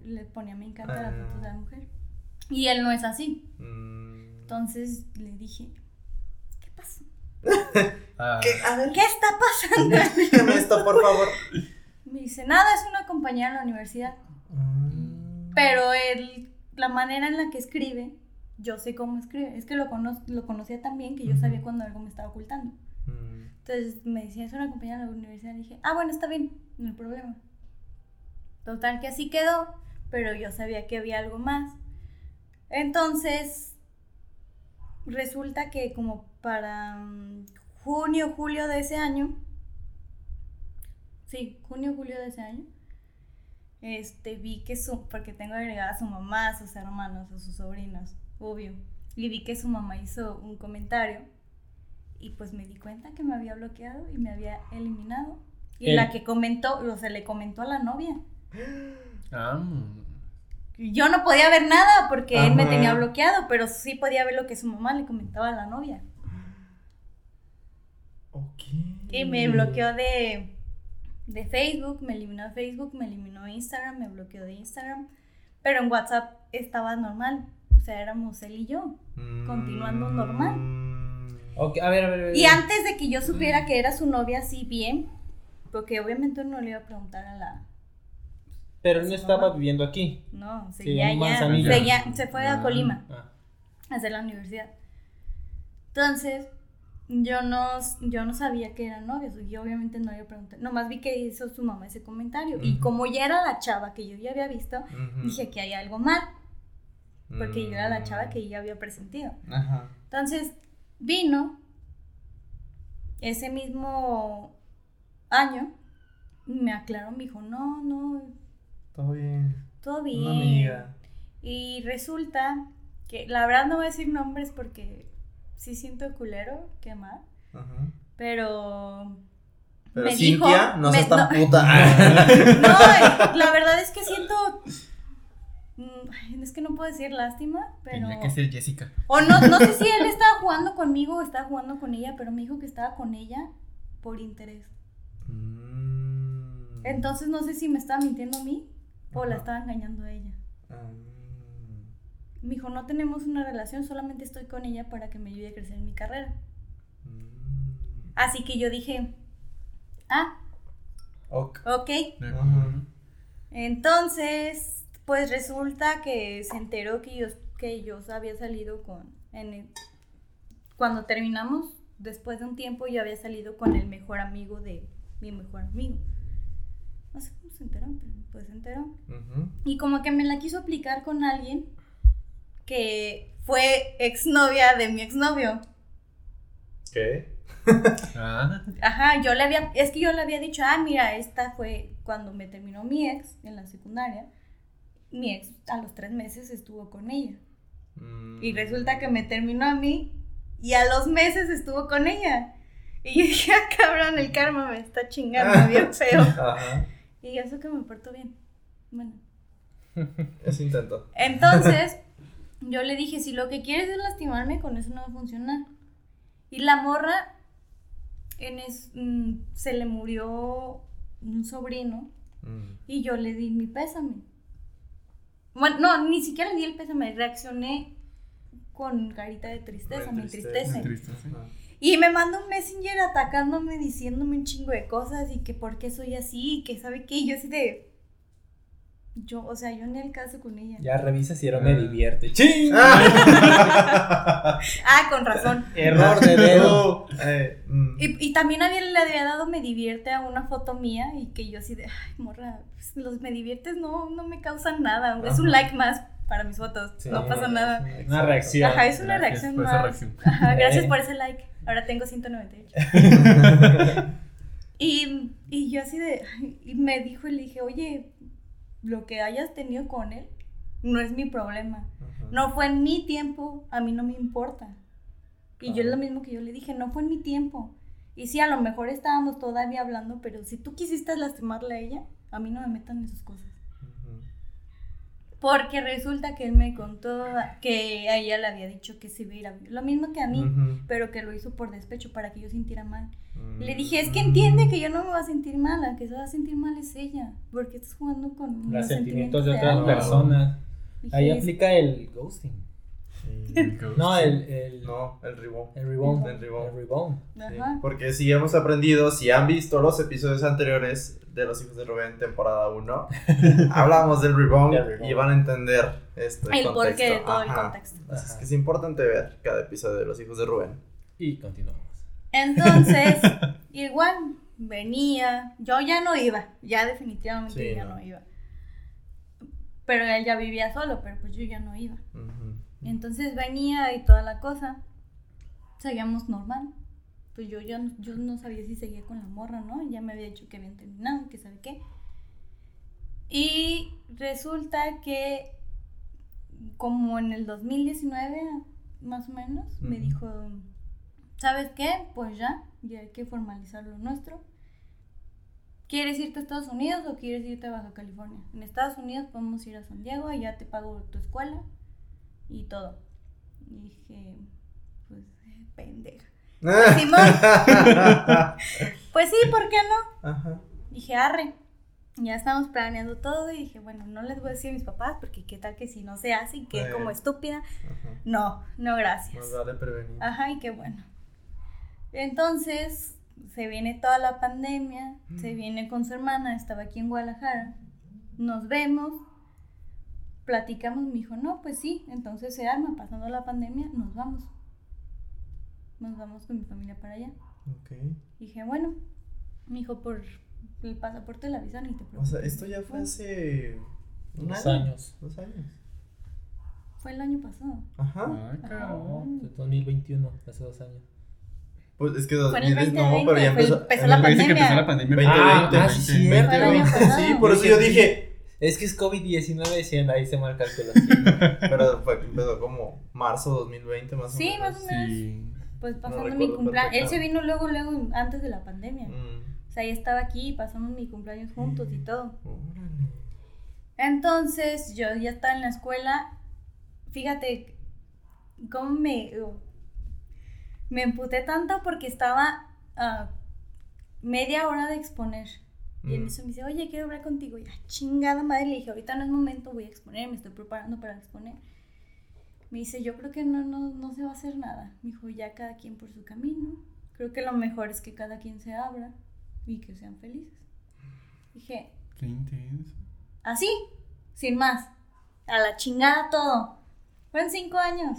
Le ponía me encanta a la foto de la mujer. Y él no es así. Mm, Entonces le dije, ¿qué pasó? Ah, ¿Qué? A ver, ¿Qué está pasando? explícame esto, por favor. Me dice, nada, es una compañera en la universidad. Mm. Pero él, la manera en la que escribe, yo sé cómo escribe. Es que lo, cono lo conocía tan bien que yo sabía cuando algo me estaba ocultando. Mm. Entonces me decía, es una compañera de la universidad. Y dije, ah, bueno, está bien, no hay problema. Total que así quedó, pero yo sabía que había algo más. Entonces, resulta que como para mm, junio, julio de ese año, sí, junio, julio de ese año, este, vi que su, porque tengo agregada a su mamá, a sus hermanos, a sus sobrinos, obvio, y vi que su mamá hizo un comentario y pues me di cuenta que me había bloqueado y me había eliminado. Y Él. la que comentó, o se le comentó a la novia. ah, Yo no podía ver nada porque él me tenía bloqueado, pero sí podía ver lo que su mamá le comentaba a la novia. Ok. Y me bloqueó de, de Facebook, me eliminó de Facebook, me eliminó de Instagram, me bloqueó de Instagram. Pero en WhatsApp estaba normal. O sea, éramos él y yo. continuando normal. Mm. Ok, a ver, a ver, a ver. Y antes de que yo supiera que era su novia así bien, porque obviamente no le iba a preguntar a la... Pero él no estaba mamá. viviendo aquí. No, Sí, seguía en allá. Seguía- se fue a Ah. Colima Ah. a hacer la universidad. Entonces, yo no, yo no sabía que eran novios. Yo obviamente no le iba a preguntar. Nomás vi que hizo su mamá ese comentario. Y Ujú. como ya era la chava que yo ya había visto, Ujú. dije que hay algo mal. porque yo era la Mm. chava que ella había presentido. Ajá. Entonces, vino ese mismo año, y me aclaró, me dijo, no, no, Todo bien. todo bien. Una amiga. Y resulta que, la verdad no voy a decir nombres porque sí siento culero quemar, Ajá. pero... Pero me Cintia, dijo- no seas tan no. puta. No, la verdad es que siento... mm, Es que no puedo decir lástima, pero... Tenía que ser Jessica. O no, no sé si él estaba jugando conmigo o estaba jugando con ella, pero me dijo que estaba con ella por interés. Mm. Entonces no sé si me estaba mintiendo a mí o la estaba engañando a ella. Ah. Me dijo, no tenemos una relación, solamente estoy con ella para que me ayude a crecer en mi carrera. Mm. Así que yo dije, ah, Ok. Entonces, pues resulta que se enteró que yo, que yo había salido con... En el- cuando terminamos, después de un tiempo, yo había salido con el mejor amigo de mi mejor amigo. No sé cómo se enteró, pero pues se enteró. Y como que me la quiso aplicar con alguien que fue exnovia de mi exnovio. ¿Qué? Ah, Ajá, yo le había, es que yo le había dicho, ah, mira, esta fue cuando me terminó mi ex en la secundaria. Mi ex a los tres meses estuvo con ella. Mm. Y resulta que me terminó a mí y a los meses estuvo con ella. Y yo dije, ah, cabrón, el karma me está chingando bien feo. Ajá. Y eso que me portó bien. Bueno. Eso intento. Entonces, yo le dije, si lo que quieres es lastimarme, con eso no va a funcionar. Y la morra, en es- mm, se le murió un sobrino Mm. y yo le di mi pésame. Bueno, no, ni siquiera le di el pésame, reaccioné con carita de tristeza, me entristece. Y me manda un messenger atacándome, diciéndome un chingo de cosas y que por qué soy así, y que sabe qué, y yo así de... Yo, o sea, yo ni el caso con ella. Ya revisa si era Ah. me divierte. ¡Ching! Ah. Ah, con razón. Error de dedo. Eh, mm. Y, y también había, le había dado me divierte a una foto mía y que yo así de, ay, morra, pues, los me diviertes no, no me causan nada. Es un like más para mis fotos. Sí, no pasa nada. es Una reacción. Ajá, es una Gracias reacción por esa más. reacción. Ajá, gracias Eh. por ese like. Ahora tengo 198. Y, y yo así de, y me dijo y le dije, oye, lo que hayas tenido con él no es mi problema. Ajá. No fue en mi tiempo, a mí no me importa. Y yo es lo mismo que yo le dije, no fue en mi tiempo. Y sí, a lo mejor estábamos todavía hablando, pero si tú quisiste lastimarle a ella, a mí no me metan en sus cosas. Porque resulta que él me contó que a ella le había dicho que se iba a ir a vivir lo mismo que a mí, pero que lo hizo por despecho para que yo sintiera mal. Mm. Le dije, es que entiende que yo no me voy a sentir mal, la que se va a sentir mal es ella, porque estás jugando con Los los sentimientos de otras alguien". alguien. personas. Ahí "Es- aplica el ghosting. No, el. el No, el rebound. El rebound. El rebound. El rebound. Sí, Ajá. Porque si hemos aprendido, si han visto los episodios anteriores de Los Hijos de Rubén, temporada 1, hablamos del rebound. y van a entender esto. El porqué de todo el contexto. Así es que es importante ver cada episodio de Los Hijos de Rubén. Y continuamos. Entonces, igual, venía, yo ya no iba, ya definitivamente Sí, ya no. no. iba. Pero él ya vivía solo, pero pues yo ya no iba. Entonces venía y toda la cosa, seguíamos normal. Pues yo ya no, yo no sabía si seguía con la morra, ¿no? Ya me había dicho que habían terminado, que sabe qué. Y resulta que como en el 2019, más o menos, me dijo, ¿sabes qué? Pues ya, ya hay que formalizar lo nuestro. ¿Quieres irte a Estados Unidos o quieres irte a Baja California? En Estados Unidos podemos ir a San Diego, allá te pago tu escuela y todo. Y dije, pues, pendeja. Simón. Pues sí, ¿por qué no? Ajá. Dije, arre. Ya estamos planeando todo y dije, bueno, no les voy a decir a mis papás porque qué tal que si no se hace y que como estúpida. Ajá. No, no gracias. Más vale prevenir. Ajá, y qué bueno. Entonces, se viene toda la pandemia, se viene con su hermana, estaba aquí en Guadalajara, nos vemos, platicamos, me dijo, no, pues sí, entonces se arma, pasando la pandemia, nos vamos. Nos vamos con mi familia para allá. Ok. Dije, bueno, me dijo, por el pasaporte la visa ni te O preocupes. sea, esto ya fue hace un Dos año. años. Dos años. Fue el año pasado. Ajá. Ah, cabrón. No, 2021, hace dos años. Pues es que Fue en el 2010 no, 2020, pero ya empezó. empezó la 20 que pandemia. empezó la pandemia. 2020, Ah, ah, sí, cierto. Fue el año 2020, pasado. sí, por eso yo dije. Es que es COVID-19, diciendo ahí se marca el cálculo. Pero fue, empezó como marzo 2020 más o Sí, menos. más o menos. Sí. Pues No pasando mi cumpleaños. Él se vino luego, luego, antes de la pandemia. Mm. O sea, ya estaba aquí, pasamos mi cumpleaños juntos y todo. Órale. Entonces, yo ya estaba en la escuela. Fíjate cómo me. Me emputé tanto porque estaba a media hora de exponer. Y en Mm. eso me dice, oye, quiero hablar contigo. Ya, chingada madre. Le dije, ahorita no es momento, voy a exponer, me estoy preparando para exponer. Me dice, yo creo que no, no, no se va a hacer nada. Me dijo, ya cada quien por su camino. Creo que lo mejor es que cada quien se abra y que sean felices. Dije, Qué intenso. Así, sin más. A la chingada todo. Fueron cinco años.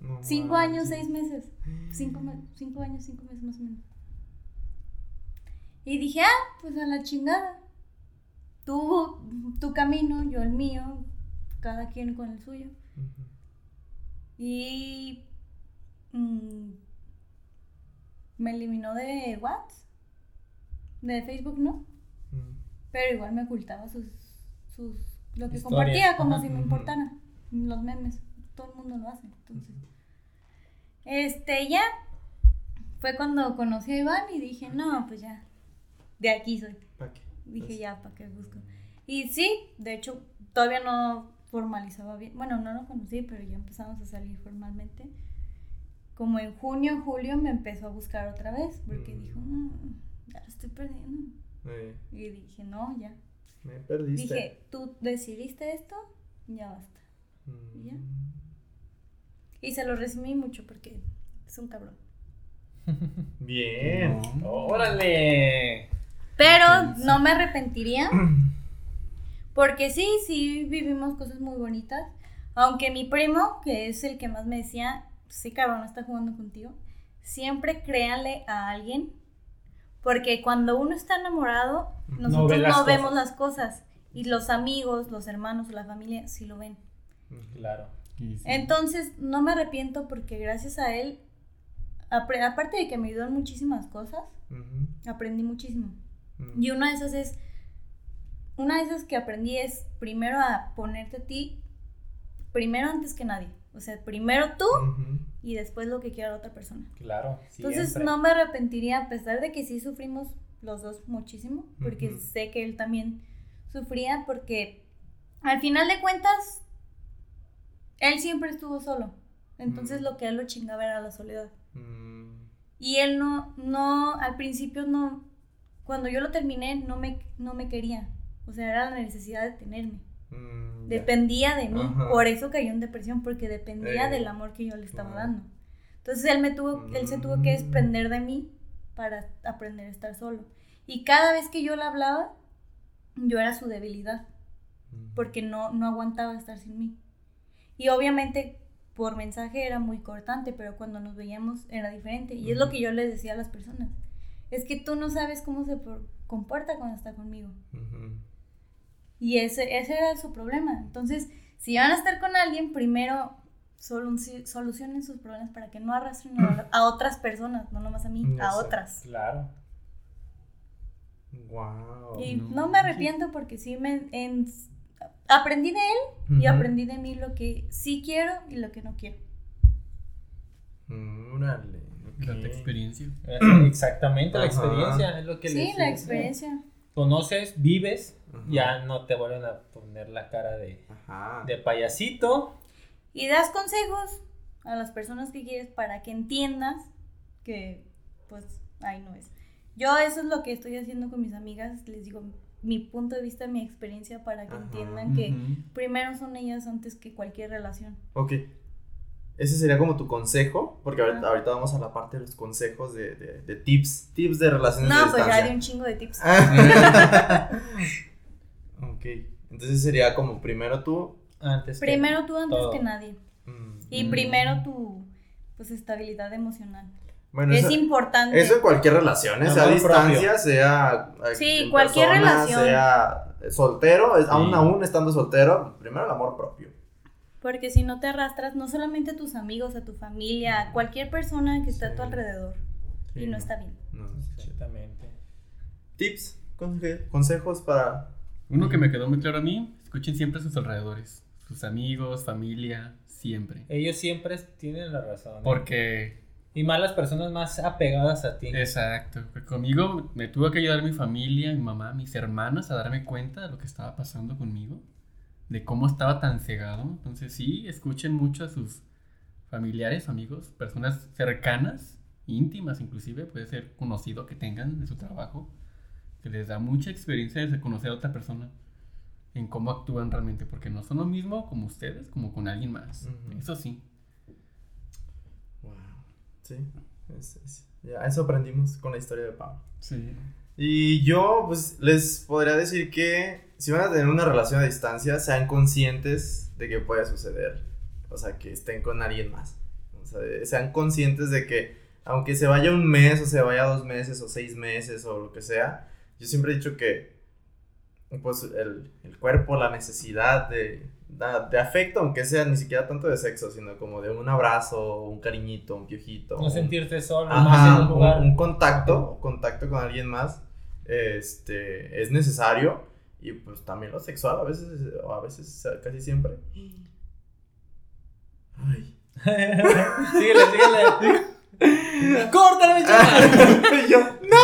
No Cinco años, seis meses. Cinco, cinco años, cinco meses más o menos. Y dije, ah, pues a la chingada. Tú, tu camino, yo el mío. Cada quien con el suyo. Y mm, me eliminó de WhatsApp. De Facebook, ¿no? Mm. Pero igual me ocultaba sus, sus lo que Historias, compartía como si me importara. Los memes, todo el mundo lo hace. Entonces, este ya fue cuando conocí a Iván y dije, no, pues ya, de aquí soy. ¿Pa' qué? Dije, Pues, ya, ¿para qué busco? Y sí, de hecho, todavía no formalizaba bien. Bueno, no lo conocí, pero ya empezamos a salir formalmente. Como en junio, julio me empezó a buscar otra vez, porque Mm. dijo, "Mm, ya lo estoy perdiendo. eh, Y dije, no, ya. me perdiste. Dije, tú decidiste esto, ya basta. Mm. ¿ya? Y se lo resumí mucho porque es un cabrón. Bien. No. ¡Órale! Pero no me arrepentiría. Porque sí, sí vivimos cosas muy bonitas. Aunque mi primo, que es el que más me decía, sí, cabrón, está jugando contigo. Siempre créanle a alguien. Porque cuando uno está enamorado, No nosotros no, las vemos cosas. las cosas. Y los amigos, los hermanos la familia sí lo ven. Claro. Sí. Entonces, no me arrepiento porque gracias a él, aparte de que me ayudó en muchísimas cosas, aprendí muchísimo. Mm. Y una de esas es, una de esas que aprendí es primero a ponerte a ti, primero antes que nadie. O sea, primero tú y después lo que quiera la otra persona. Claro. Entonces no me arrepentiría, a pesar de que sí sufrimos los dos muchísimo, porque sé que él también sufría, porque al final de cuentas, él siempre estuvo solo. Entonces lo que él lo chingaba era la soledad. Mm. Y él no, no, al principio no, cuando yo lo terminé, no me, no me quería. O sea, era la necesidad de tenerme. Mm. Dependía de mí. Ajá. Por eso cayó en depresión, porque dependía Eh. del amor que yo le estaba dando. Entonces él, me tuvo, él se tuvo que Mm. desprender de mí para aprender a estar solo. Y cada vez que yo le hablaba, yo era su debilidad, Mm. porque no, no aguantaba estar sin mí. Y obviamente por mensaje era muy cortante, pero cuando nos veíamos era diferente. Y es lo que yo les decía a las personas. Es que tú no sabes cómo se por- comporta cuando está conmigo. Y ese, ese era su problema. Entonces, si van a estar con alguien, primero solu- solucionen sus problemas para que no arrastren a, otras personas, no nomás a mí, a otras. Claro. Wow. Y no no, me arrepiento porque sí me en- aprendí de él y aprendí de mí lo que sí quiero y lo que no quiero. Mm. La experiencia. Exactamente, la experiencia es lo que Sí, les la experiencia. Conoces, vives, Ajá. ya no te vuelven a poner la cara de, Ajá. de payasito. Y das consejos a las personas que quieres para que entiendas que, pues, ahí no es. Yo eso es lo que estoy haciendo con mis amigas, les digo mi punto de vista, mi experiencia para que Ajá. entiendan que primero son ellas antes que cualquier relación. Ok. Ese sería como tu consejo, porque ahorita, ahorita vamos a la parte de los consejos de, de, de tips, tips de relaciones No, de pues ya di un chingo de tips. Ah. ok, entonces sería como primero tú. Antes que- Primero tú antes todo. que nadie. mm, Y Mm. primero tu pues estabilidad emocional. Bueno, es eso, importante. eso en cualquier relación, ¿eh? sea a distancia, sea eh, Sí, cualquier relación. sea soltero, es- aún Sí. aún estando soltero, primero el amor propio. Porque si no te arrastras, no solamente a tus amigos, a tu familia, a cualquier persona que está a tu alrededor. Sí, Y no está bien. No. Exactamente. Tips, conse- consejos para. Uno que me quedó muy claro a mí, escuchen siempre a sus alrededores, sus amigos, familia, siempre. Ellos siempre tienen la razón. ¿eh? Porque, Y más las personas más apegadas a ti. exacto, conmigo me tuvo que ayudar mi familia, mi mamá, mis hermanas a darme cuenta de lo que estaba pasando conmigo, de cómo estaba tan cegado. Entonces sí, escuchen mucho a sus familiares, amigos, personas cercanas, íntimas inclusive, puede ser conocido que tengan de su trabajo, que les da mucha experiencia de conocer a otra persona en cómo actúan realmente, porque no son lo mismo como ustedes, como con alguien más. Eso sí. Wow. Sí. es- es- ya, eso aprendimos con la historia de Pablo. Sí. Y yo, pues, les podría decir que si van a tener una relación a distancia, sean conscientes de que puede suceder. O sea, que estén con alguien más. O sea, sean conscientes de que, aunque se vaya un mes, o se vaya dos meses, o seis meses, o lo que sea, yo siempre he dicho que, pues, el, el cuerpo, la necesidad de, da- de afecto, aunque sea ni siquiera tanto de sexo, sino como de un abrazo, un cariñito, un piojito. No un- sentirte solo Ajá, más en un un, lugar. un contacto, contacto con alguien más, este, es necesario y pues también lo sexual a veces, o a veces casi siempre. Ay. síguele, síguele. ¡Córtale, mi chaval! Yo, no.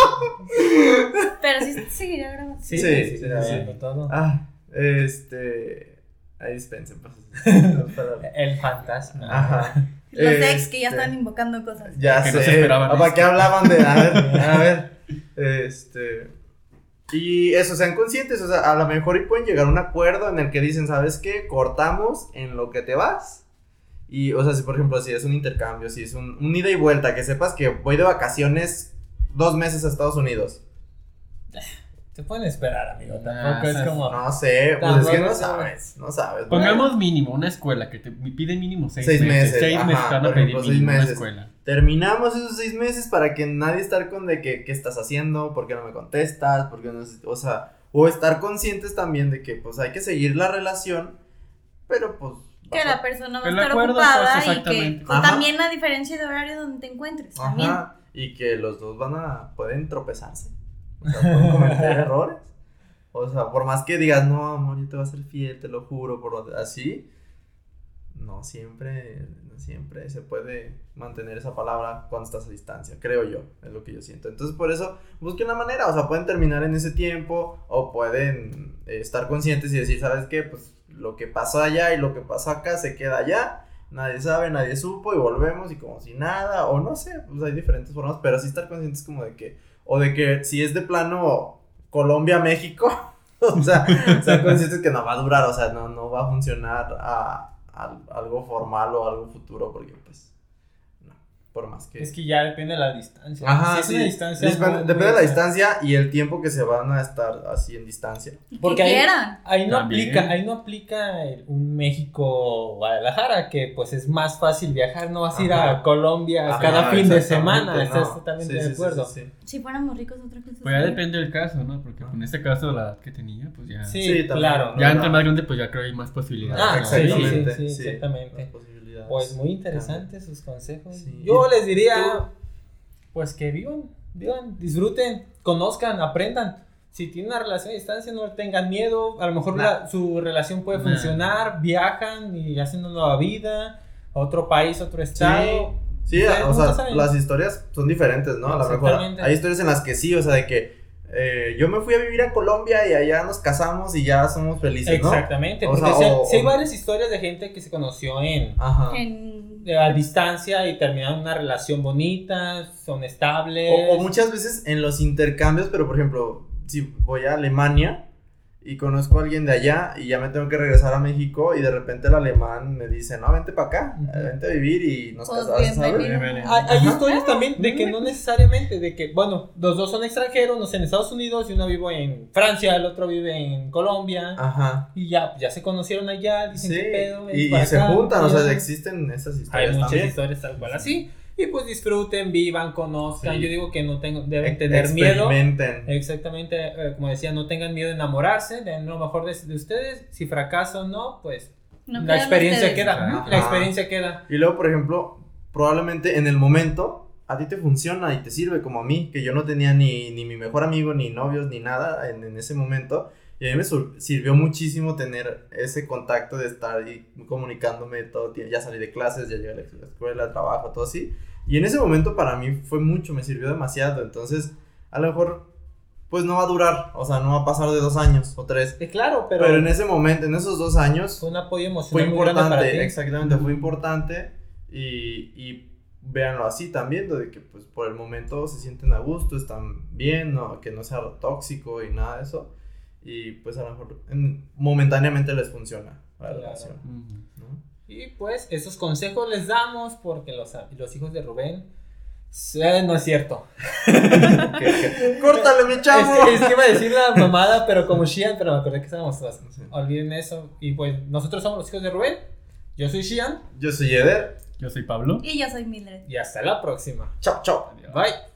Pero sí seguiría grabando. Sí, Sí, sí, sí, sí, sí. sí, todo. Ah, este, ahí dispensen, pues. El fantasma. Ajá. Los ex que ya Este, están invocando cosas. Ya Que sé. no se esperaban ¿Para qué hablaban de.? A ver, a ver. Este. Y eso, sean conscientes. O sea, a lo mejor y pueden llegar a un acuerdo en el que dicen, ¿sabes qué? Cortamos en lo que te vas. Y, o sea, si por ejemplo, si es un intercambio, si es un, un ida y vuelta, que sepas que voy de vacaciones dos meses a Estados Unidos. Te pueden esperar, amigo. Tampoco Ah, es como. No sé, pues es que no sabes, no sabes. Pongamos mínimo, una escuela que te pide mínimo seis, Seis meses. meses, Seis ajá, meses te van a pedir ejemplo, seis mínimo una meses. escuela. Terminamos esos seis meses para que nadie estar con de que qué estás haciendo, por qué no me contestas, por qué no, o sea, o estar conscientes también de que pues hay que seguir la relación, pero pues Que la persona va a estar ocupada y que pues, también la diferencia de horario donde te encuentres. También. Ajá, y que los dos van a pueden tropezarse. O sea, pueden cometer errores. O sea, por más que digas, "No, amor, yo te voy a ser fiel, te lo juro", por así no siempre no siempre se puede mantener esa palabra cuando estás a distancia, creo yo, es lo que yo siento. Entonces, por eso busquen la manera, o sea, pueden terminar en ese tiempo o pueden eh, estar conscientes y decir, ¿sabes qué? Pues lo que pasó allá y lo que pasó acá se queda allá. Nadie sabe, nadie supo y volvemos y como si nada, o no sé, pues hay diferentes formas, pero sí estar conscientes como de que, o de que si es de plano Colombia, México, o sea, sean conscientes que no va a durar, o sea, no, no va a funcionar a, a algo formal o algo futuro, porque pues, por más que... Es que ya depende de la distancia. Ajá, Si es sí. una distancia. Depende, muy- depende de la distancia y el tiempo que se van a estar así en distancia. Porque que ahí-. Ahí no También. aplica, ahí no aplica el- un México Guadalajara, que pues es más fácil viajar, no vas a ir a Colombia Ajá, cada fin de semana, no. estás totalmente Sí, de sí, acuerdo. sí, sí. Si fuéramos ricos, otra cosa. Pues ya depende del caso, ¿no? Porque en este caso la edad que tenía, pues ya. Sí, claro. Ya no, entre no. más grande, pues ya creo que hay más posibilidades. Ah, ¿no? sí, sí, Exactamente, sí, sí, exactamente. Pues muy interesantes sus consejos. Sí. Yo les diría, ¿Tú? pues que vivan, vivan, disfruten, conozcan, aprendan. Si tienen una relación a distancia, no tengan miedo. A lo mejor Nah. la- su relación puede Nah. funcionar, viajan y hacen una nueva vida, a otro país, otro estado. Sí, Ustedes o sea, saben. las historias son diferentes, ¿no? A lo mejor hay historias en las que sí, o sea, de que eh, yo me fui a vivir a Colombia y allá nos casamos y ya somos felices, ¿no? Exactamente, O porque sea, sí o- sí hay varias historias de gente que se conoció en Ajá. En- a distancia y terminaron una relación bonita, son estables. O, o muchas veces en los intercambios, pero por ejemplo, si voy a Alemania y conozco a alguien de allá y ya me tengo que regresar a México y de repente el alemán me dice, no, vente para acá, Ujú. vente a vivir y nos Pues casamos. Hay, hay historias también de que no necesariamente, de que, bueno, los dos son extranjeros, no sé, en Estados Unidos, y uno vive en Francia, el otro vive en Colombia, Ajá. y ya, ya se conocieron allá, dicen Sí, qué pedo, y, se juntan, o sea, existen esas Hay historias muchas también. historias tal cual así, y pues disfruten, vivan, conozcan, Sí. yo digo que no tengo, deben tener miedo, exactamente, eh, como decía, no tengan miedo de enamorarse, den lo mejor de, de ustedes, si fracasan o no, pues No la experiencia ustedes. queda. Ajá. La experiencia queda. Y luego, por ejemplo, probablemente en el momento a ti te funciona y te sirve como a mí, que yo no tenía ni, ni mi mejor amigo, ni novios, ni nada en, en ese momento. Y a mí me sirvió muchísimo tener ese contacto de estar ahí comunicándome todo tiempo. Ya salí de clases, ya llegué a la escuela, trabajo, todo así. Y en ese momento para mí fue mucho, me sirvió demasiado. Entonces, a lo mejor, pues no va a durar, o sea, no va a pasar de dos años o tres. Eh, claro, pero, Pero, en ese momento, en esos dos años, fue un apoyo fue emocional muy para importante, ti. exactamente, fue importante y, y véanlo así también, de que pues por el momento se sienten a gusto, están bien, no, que no sea tóxico y nada de eso y pues a lo mejor en- momentáneamente les funciona la Claro. relación. Y pues esos consejos les damos porque los, los hijos de Rubén. eh, no es cierto. ¡Córtale, mi chavo! es que iba a decir la mamada, pero como Shian, pero me acordé que estábamos todos. Sí. Olviden eso. Y pues nosotros somos los hijos de Rubén. Yo soy Shian. Yo soy Eder, Yo soy Pablo. Y yo soy Mildred. Y hasta la próxima. chao, chao. Adiós. Bye.